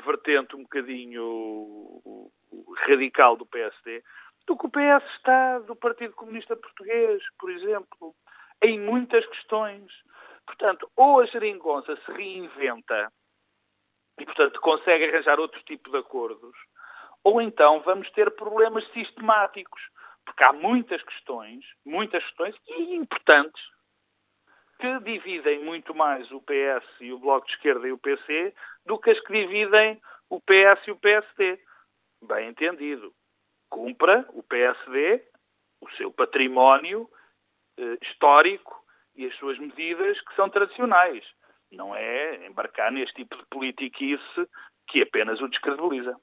vertente um bocadinho radical do PSD, do que o PS está do Partido Comunista Português, por exemplo, em muitas questões. Portanto, ou a geringonça se reinventa e, portanto, consegue arranjar outro tipo de acordos, ou então vamos ter problemas sistemáticos, porque há muitas questões, muitas questões e importantes, que dividem muito mais o PS e o Bloco de Esquerda e o PC do que as que dividem o PS e o PSD. Bem entendido. Cumpra o PSD o seu património eh, histórico e as suas medidas que são tradicionais. Não é embarcar neste tipo de politiquice que apenas o descredibiliza.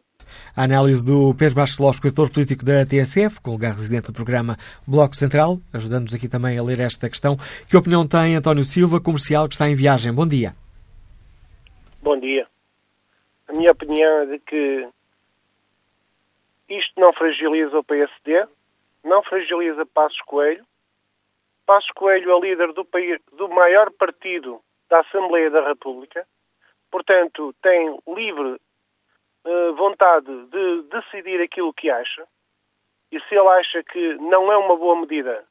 A análise do Pedro Lopes, escritor político da TSF, com lugar residente do programa Bloco Central, ajudando-nos aqui também a ler esta questão. Que opinião tem António Silva, comercial, que está em viagem? Bom dia. Bom dia. A minha opinião é de que isto não fragiliza o PSD, não fragiliza Passos Coelho. Passos Coelho é líder do, país, do maior partido da Assembleia da República, portanto, tem livre uh, vontade de decidir aquilo que acha, e se ele acha que não é uma boa medida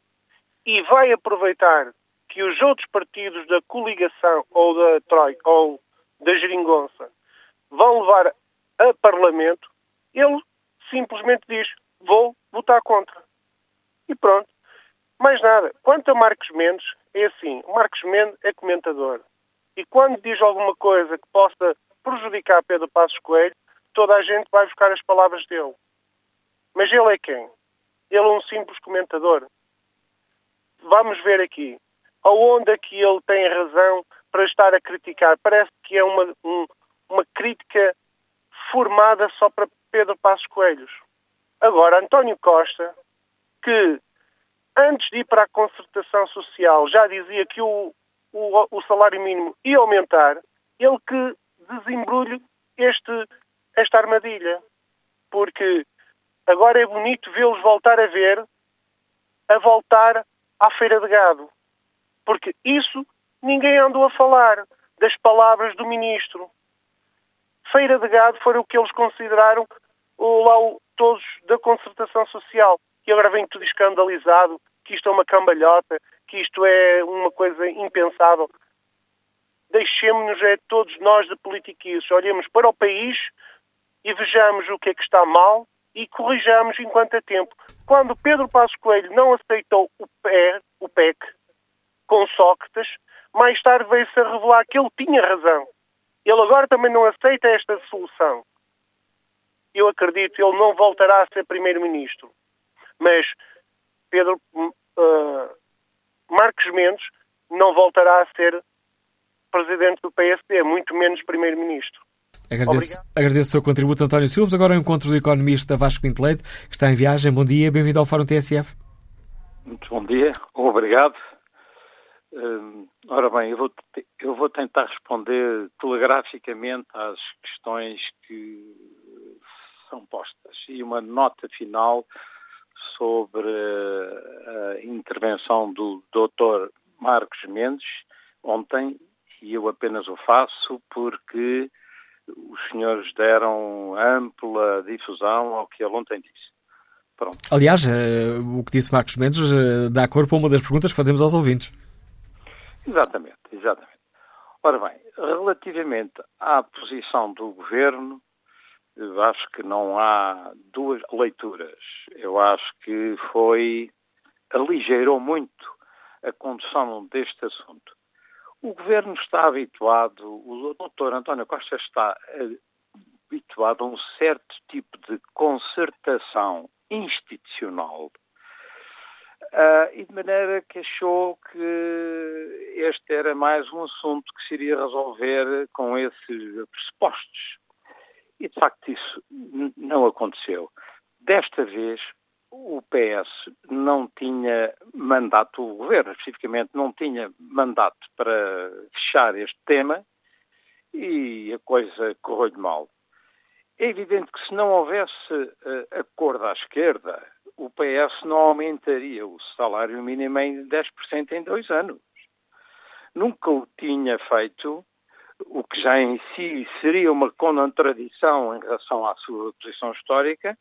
e vai aproveitar que os outros partidos da coligação ou da Troika ou da Geringonça vão levar a Parlamento, ele simplesmente diz: vou votar contra. E pronto. Mais nada. Quanto a Marcos Mendes, é assim: Marcos Mendes é comentador. E quando diz alguma coisa que possa prejudicar Pedro Passos Coelho, toda a gente vai buscar as palavras dele. Mas ele é quem? Ele é um simples comentador. Vamos ver aqui. Aonde é que ele tem razão para estar a criticar? Parece que é uma, um, uma crítica formada só para Pedro Passos Coelhos. Agora, António Costa, que antes de ir para a concertação social já dizia que o, o, o salário mínimo ia aumentar, ele que desembrulhe este, esta armadilha. Porque agora é bonito vê-los voltar a ver, a voltar à feira de gado. Porque isso ninguém andou a falar das palavras do ministro. Feira de gado foi o que eles consideraram lá todos da concertação social. E agora vem tudo escandalizado, que isto é uma cambalhota, que isto é uma coisa impensável. Deixemos-nos, é todos nós de politiquices, olhemos para o país e vejamos o que é que está mal e corrijamos enquanto é tempo. Quando Pedro Passos Coelho não aceitou o PEC, o PEC com Sócrates, mais tarde veio-se a revelar que ele tinha razão. Ele agora também não aceita esta solução. Eu acredito que ele não voltará a ser primeiro-ministro. Mas Pedro uh, Marcos Mendes não voltará a ser presidente do PSD, muito menos primeiro-ministro. Agradeço, agradeço o seu contributo, António Silva. Agora o encontro do economista Vasco Pinto Leite, que está em viagem. Bom dia, bem-vindo ao Fórum TSF. Muito bom dia, obrigado. Uh, ora bem, eu vou, eu vou tentar responder telegraficamente às questões que são postas e uma nota final sobre a intervenção do Dr. Marcos Mendes ontem e eu apenas o faço porque os senhores deram ampla difusão ao que ele ontem disse. Pronto. Aliás, uh, o que disse Marcos Mendes uh, dá corpo a uma das perguntas que fazemos aos ouvintes. Exatamente, exatamente. Ora bem, relativamente à posição do governo, acho que não há duas leituras. Eu acho que foi aligeirou muito a condução deste assunto. O governo está habituado, o doutor António Costa está habituado a um certo tipo de concertação institucional Uh, e de maneira que achou que este era mais um assunto que se iria resolver com esses pressupostos. E de facto isso não aconteceu. Desta vez o PS não tinha mandato, o governo especificamente não tinha mandato para fechar este tema e a coisa correu-lhe mal. É evidente que se não houvesse uh, acordo à esquerda, o PS não aumentaria o salário mínimo em 10% em dois anos. Nunca o tinha feito, o que já em si seria uma contradição em relação à sua posição histórica,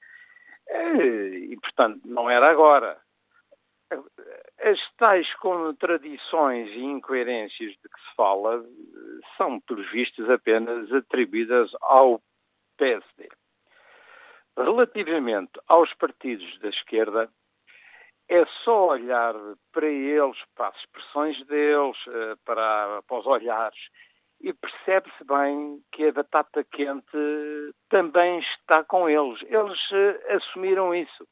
e, portanto, não era agora. As tais contradições e incoerências de que se fala são, pelos vistos, apenas atribuídas ao PSD. Relativamente aos partidos da esquerda, é só olhar para eles, para as expressões deles, eh, para, para os olhares, e percebe-se bem que a batata quente também está com eles. Eles uh, assumiram isso.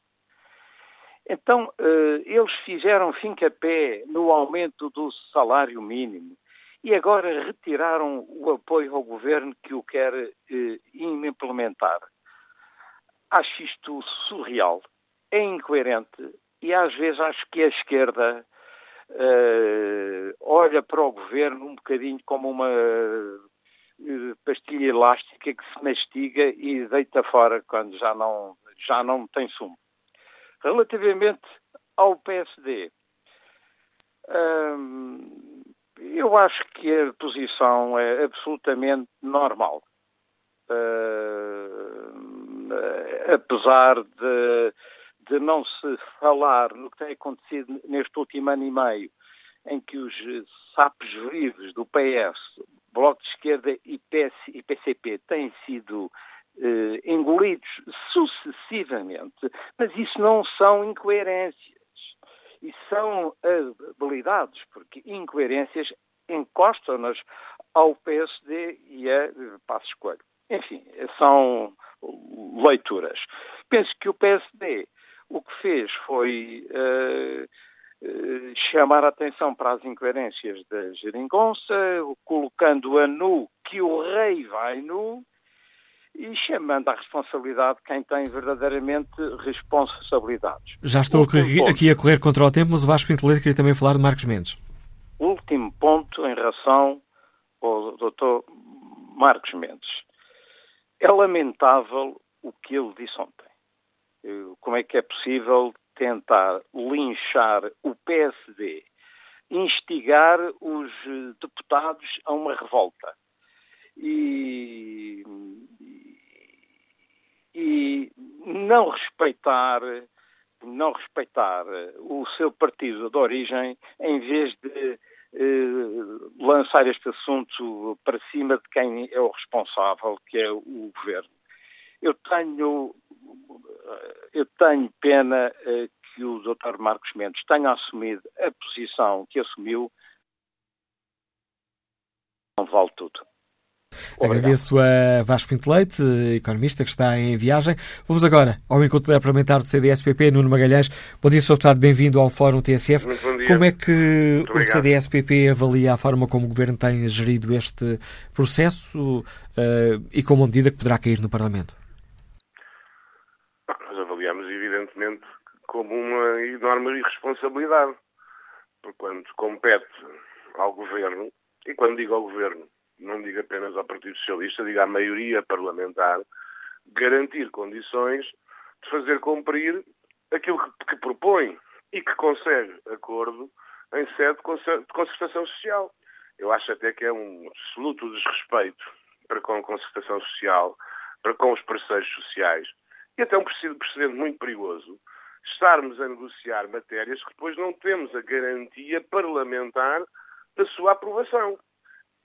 Então, uh, eles fizeram fim-capé no aumento do salário mínimo e agora retiraram o apoio ao governo que o quer uh, implementar. Acho isto surreal, é incoerente e às vezes acho que a esquerda uh, olha para o governo um bocadinho como uma uh, pastilha elástica que se mastiga e deita fora quando já não, já não tem sumo. Relativamente ao PSD, um, eu acho que a posição é absolutamente normal. Uh, apesar de de não se falar no que tem acontecido neste último ano e meio, em que os sapos vivos do PS, Bloco de Esquerda e, PS, e PCP têm sido eh, engolidos sucessivamente, mas isso não são incoerências. E são habilidades, porque incoerências encostam-nas ao PSD e a Passo Escolho. Enfim, são leituras. Penso que o PSD o que fez foi uh, chamar a atenção para as incoerências da geringonça, colocando a nu que o rei vai nu e chamando à responsabilidade quem tem verdadeiramente responsabilidades. Já estou aqui a correr contra o tempo, mas o Vasco Pintoleiro queria também falar de Marcos Mendes. Último ponto em relação ao Dr. Marcos Mendes. É lamentável o que ele disse ontem. Eh, como é que é possível tentar linchar o PSD, instigar os eh, deputados a uma revolta e, e não respeitar não respeitar o seu partido de origem em vez de eh, lançar este assunto para cima de quem é o responsável, que é o governo. Eu tenho eu tenho pena eh, que o Dr. Marcos Mendes tenha assumido a posição que assumiu. Não vale tudo. Obrigado. Agradeço a Vasco Pinto economista que está em viagem. Vamos agora ao encontro parlamentar do CDS-PP, Nuno Magalhães. Bom dia, Sr. Deputado, bem-vindo ao Fórum TSF. Como é que o CDS-PP avalia a forma como o Governo tem gerido este processo uh, e como a medida que poderá cair no Parlamento? Como uma enorme irresponsabilidade. Porque quando compete ao governo, e quando digo ao governo, não digo apenas ao Partido Socialista, digo à maioria parlamentar, garantir condições de fazer cumprir aquilo que, que propõe e que consegue acordo em sede de concertação social. Eu acho até que é um absoluto desrespeito para com a concertação social, para com os parceiros sociais, e até um precedente muito perigoso, estarmos a negociar matérias que depois não temos a garantia parlamentar da sua aprovação.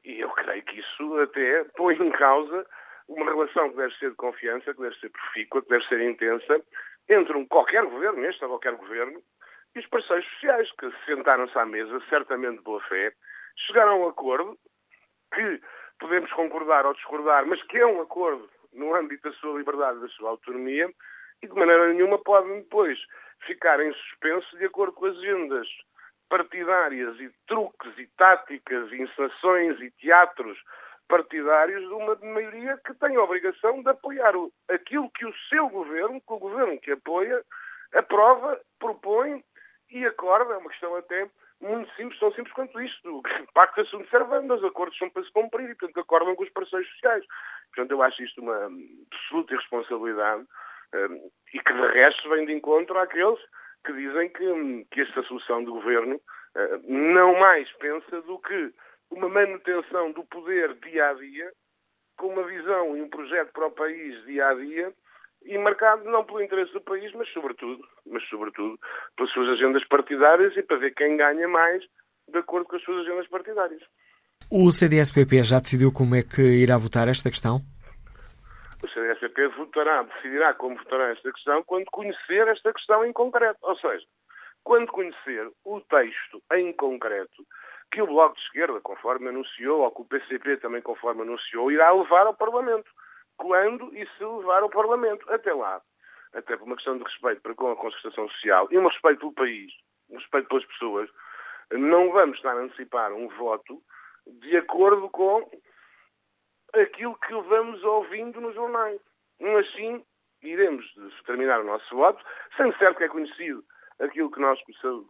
E eu creio que isso até põe em causa uma relação que deve ser de confiança, que deve ser profícua, que deve ser intensa, entre um qualquer governo, este ou qualquer governo, e os parceiros sociais, que sentaram-se à mesa, certamente de boa fé, chegaram a um acordo que podemos concordar ou discordar, mas que é um acordo no âmbito da sua liberdade e da sua autonomia, e de maneira nenhuma podem depois ficar em suspenso de acordo com as agendas partidárias e truques e táticas e encenações e teatros partidários de uma maioria que tem a obrigação de apoiar aquilo que o seu governo, que o governo que apoia, aprova, propõe e acorda. É uma questão até muito simples, tão simples quanto isto. Pacta sunt servanda, os acordos são para se cumprir e, portanto, acordam com os parceiros sociais. Portanto, eu acho isto uma absoluta irresponsabilidade e que, de resto, vem de encontro àqueles que dizem que, que esta solução do governo uh, não mais pensa do que uma manutenção do poder dia a dia, com uma visão e um projeto para o país dia a dia, e marcado não pelo interesse do país, mas sobretudo, mas sobretudo pelas suas agendas partidárias e para ver quem ganha mais de acordo com as suas agendas partidárias. O CDS-PP já decidiu como é que irá votar esta questão? O CDS-PP votará, decidirá como votará esta questão quando conhecer esta questão em concreto. Ou seja, quando conhecer o texto em concreto que o Bloco de Esquerda, conforme anunciou, ou que o PCP também, conforme anunciou, irá levar ao Parlamento. Quando e se levar ao Parlamento. Até lá, até por uma questão de respeito para com a concertação social e um respeito pelo país, um respeito pelas pessoas, não vamos estar a antecipar um voto de acordo com aquilo que vamos ouvindo nos jornais. Assim, iremos terminar o nosso voto, sendo certo que é conhecido aquilo que nós,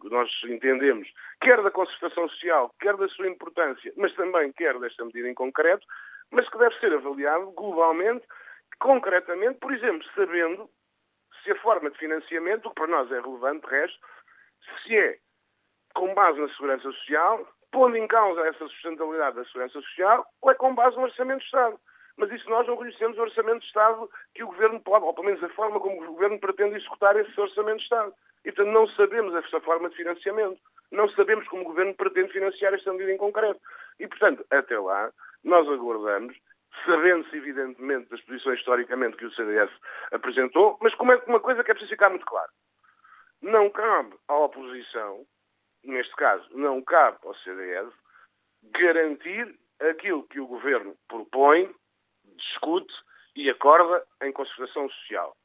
nós entendemos, quer da concertação social, quer da sua importância, mas também quer desta medida em concreto, mas que deve ser avaliado globalmente, concretamente, por exemplo, sabendo se a forma de financiamento, o que para nós é relevante, de resto, se é com base na segurança social, pondo em causa essa sustentabilidade da segurança social, ou é com base no orçamento de Estado. Mas isso nós não conhecemos o orçamento de Estado que o Governo pode, ou pelo menos a forma como o Governo pretende executar esse orçamento de Estado. E, portanto, não sabemos essa forma de financiamento. Não sabemos como o Governo pretende financiar esta medida em concreto. E, portanto, até lá, nós aguardamos, sabendo-se, evidentemente, das posições historicamente que o CDS apresentou, mas como é uma coisa que é preciso ficar muito claro. Não cabe à oposição, neste caso, não cabe ao CDS, garantir aquilo que o Governo propõe, discute e acorda em concertação social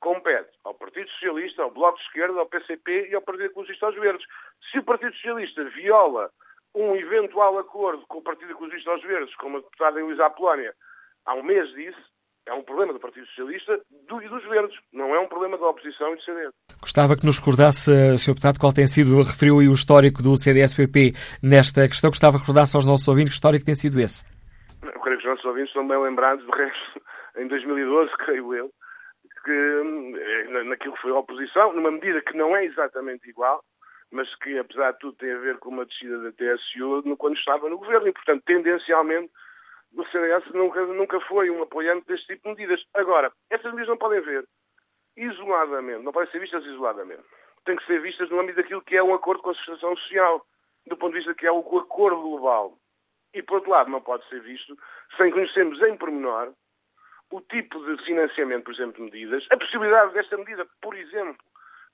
compete ao Partido Socialista, ao Bloco de Esquerda, ao PCP e ao Partido Ecologista aos Verdes. Se o Partido Socialista viola um eventual acordo com o Partido Ecologista aos Verdes, como a deputada Elisa Apolónia há um mês disse, é um problema do Partido Socialista e dos Verdes, não é um problema da oposição e do CDS. Gostava que nos recordasse, Sr. Deputado, qual tem sido, referiu aí o histórico do CDS-PP nesta questão, gostava que recordasse aos nossos ouvintes que histórico tem sido esse. Eu creio que os nossos ouvintes estão bem lembrados, do resto, em 2012, [LAUGHS] creio eu, que eh, naquilo que foi a oposição, numa medida que não é exatamente igual, mas que, apesar de tudo, tem a ver com uma descida da TSU quando estava no governo. E, portanto, tendencialmente, o CDS nunca, nunca foi um apoiante deste tipo de medidas. Agora, essas medidas não podem ver isoladamente, não podem ser vistas isoladamente. Têm que ser vistas no âmbito daquilo que é um acordo com a associação social, do ponto de vista que é o acordo global. E, por outro lado, não pode ser visto sem conhecermos em pormenor o tipo de financiamento, por exemplo, de medidas, a possibilidade desta medida, por exemplo,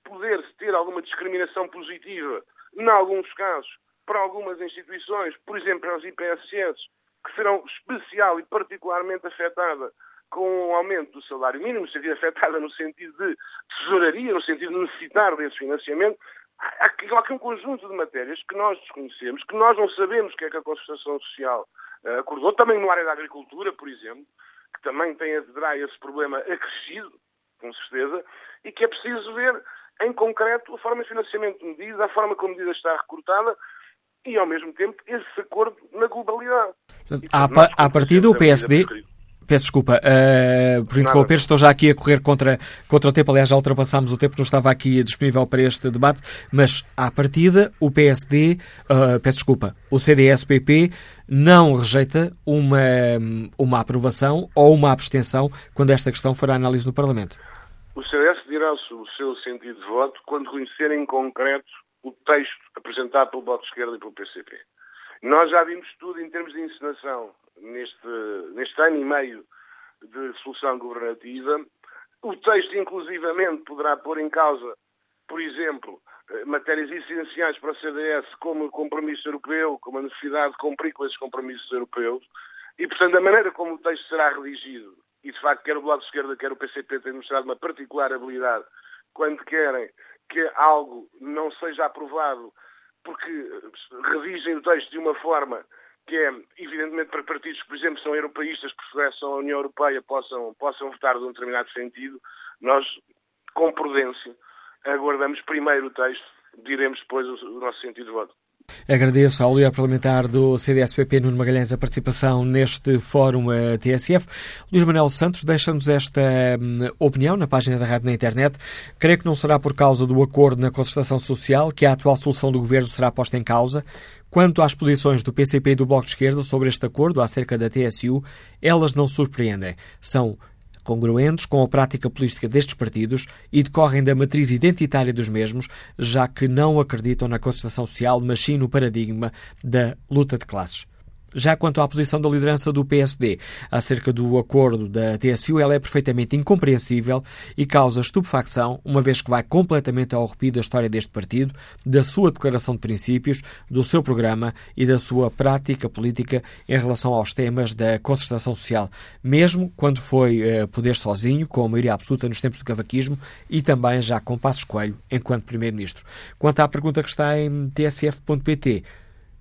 poder ter alguma discriminação positiva, em alguns casos, para algumas instituições, por exemplo, as IPSS, que serão especial e particularmente afetadas com o aumento do salário mínimo, sentido afetada no sentido de tesouraria, no sentido de necessitar desse financiamento, há aqui um conjunto de matérias que nós desconhecemos, que nós não sabemos o que é que a Constituição Social uh, acordou, também no área da agricultura, por exemplo, que também tem, terá esse problema acrescido, com certeza, e que é preciso ver em concreto, a forma de financiamento de medida, a forma como a medida está recrutada e, ao mesmo tempo, esse acordo na globalidade. À, pa, à partida, o PSD. Peço desculpa uh, por interromper, estou já aqui a correr contra, contra o tempo. Aliás, já ultrapassámos o tempo, não estava aqui disponível para este debate. Mas, à partida, o PSD, uh, peço desculpa, o CDS-PP não rejeita uma, uma aprovação ou uma abstenção quando esta questão for à análise no Parlamento. O CDS dirá o seu sentido de voto quando conhecer em concreto o texto apresentado pelo Bloco de Esquerda e pelo PCP. Nós já vimos tudo em termos de encenação neste, neste ano e meio de solução governativa. O texto, inclusivamente, poderá pôr em causa, por exemplo, eh, matérias essenciais para o CDS, como o compromisso europeu, como a necessidade de cumprir com esses compromissos europeus. E, portanto, a maneira como o texto será redigido, e de facto, quer o Bloco de Esquerda, quer o PCP têm mostrado uma particular habilidade quando querem que algo não seja aprovado porque redigem o texto de uma forma que é, evidentemente, para partidos que, por exemplo, são europeístas, que pertencem à União Europeia, possam, possam votar de um determinado sentido, nós, com prudência, aguardamos primeiro o texto, diremos depois o, o nosso sentido de voto. Agradeço ao líder parlamentar do CDS-PP, Nuno Magalhães, a participação neste fórum eh, TSF. Luís Manuel Santos deixa-nos esta hum, opinião na página da rádio na internet. Creio que não será por causa do acordo na concertação social que a atual solução do governo será posta em causa. Quanto às posições do PCP e do Bloco de Esquerda sobre este acordo acerca da TSU, elas não surpreendem. São congruentes com a prática política destes partidos e decorrem da matriz identitária dos mesmos, já que não acreditam na concertação social, mas sim no paradigma da luta de classes. Já quanto à posição da liderança do PSD acerca do acordo da TSU, ela é perfeitamente incompreensível e causa estupefacção, uma vez que vai completamente ao arrepio da história deste partido, da sua declaração de princípios, do seu programa e da sua prática política em relação aos temas da concertação social, mesmo quando foi uh, poder sozinho, com a maioria absoluta nos tempos do cavaquismo e também já com Passos Coelho enquanto Primeiro-Ministro. Quanto à pergunta que está em tsf.pt,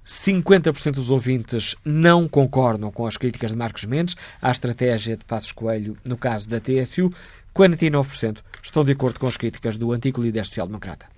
50% dos ouvintes não concordam com as críticas de Marcos Mendes à estratégia de Passos Coelho no caso da TSU. 49% estão de acordo com as críticas do antigo líder social-democrata.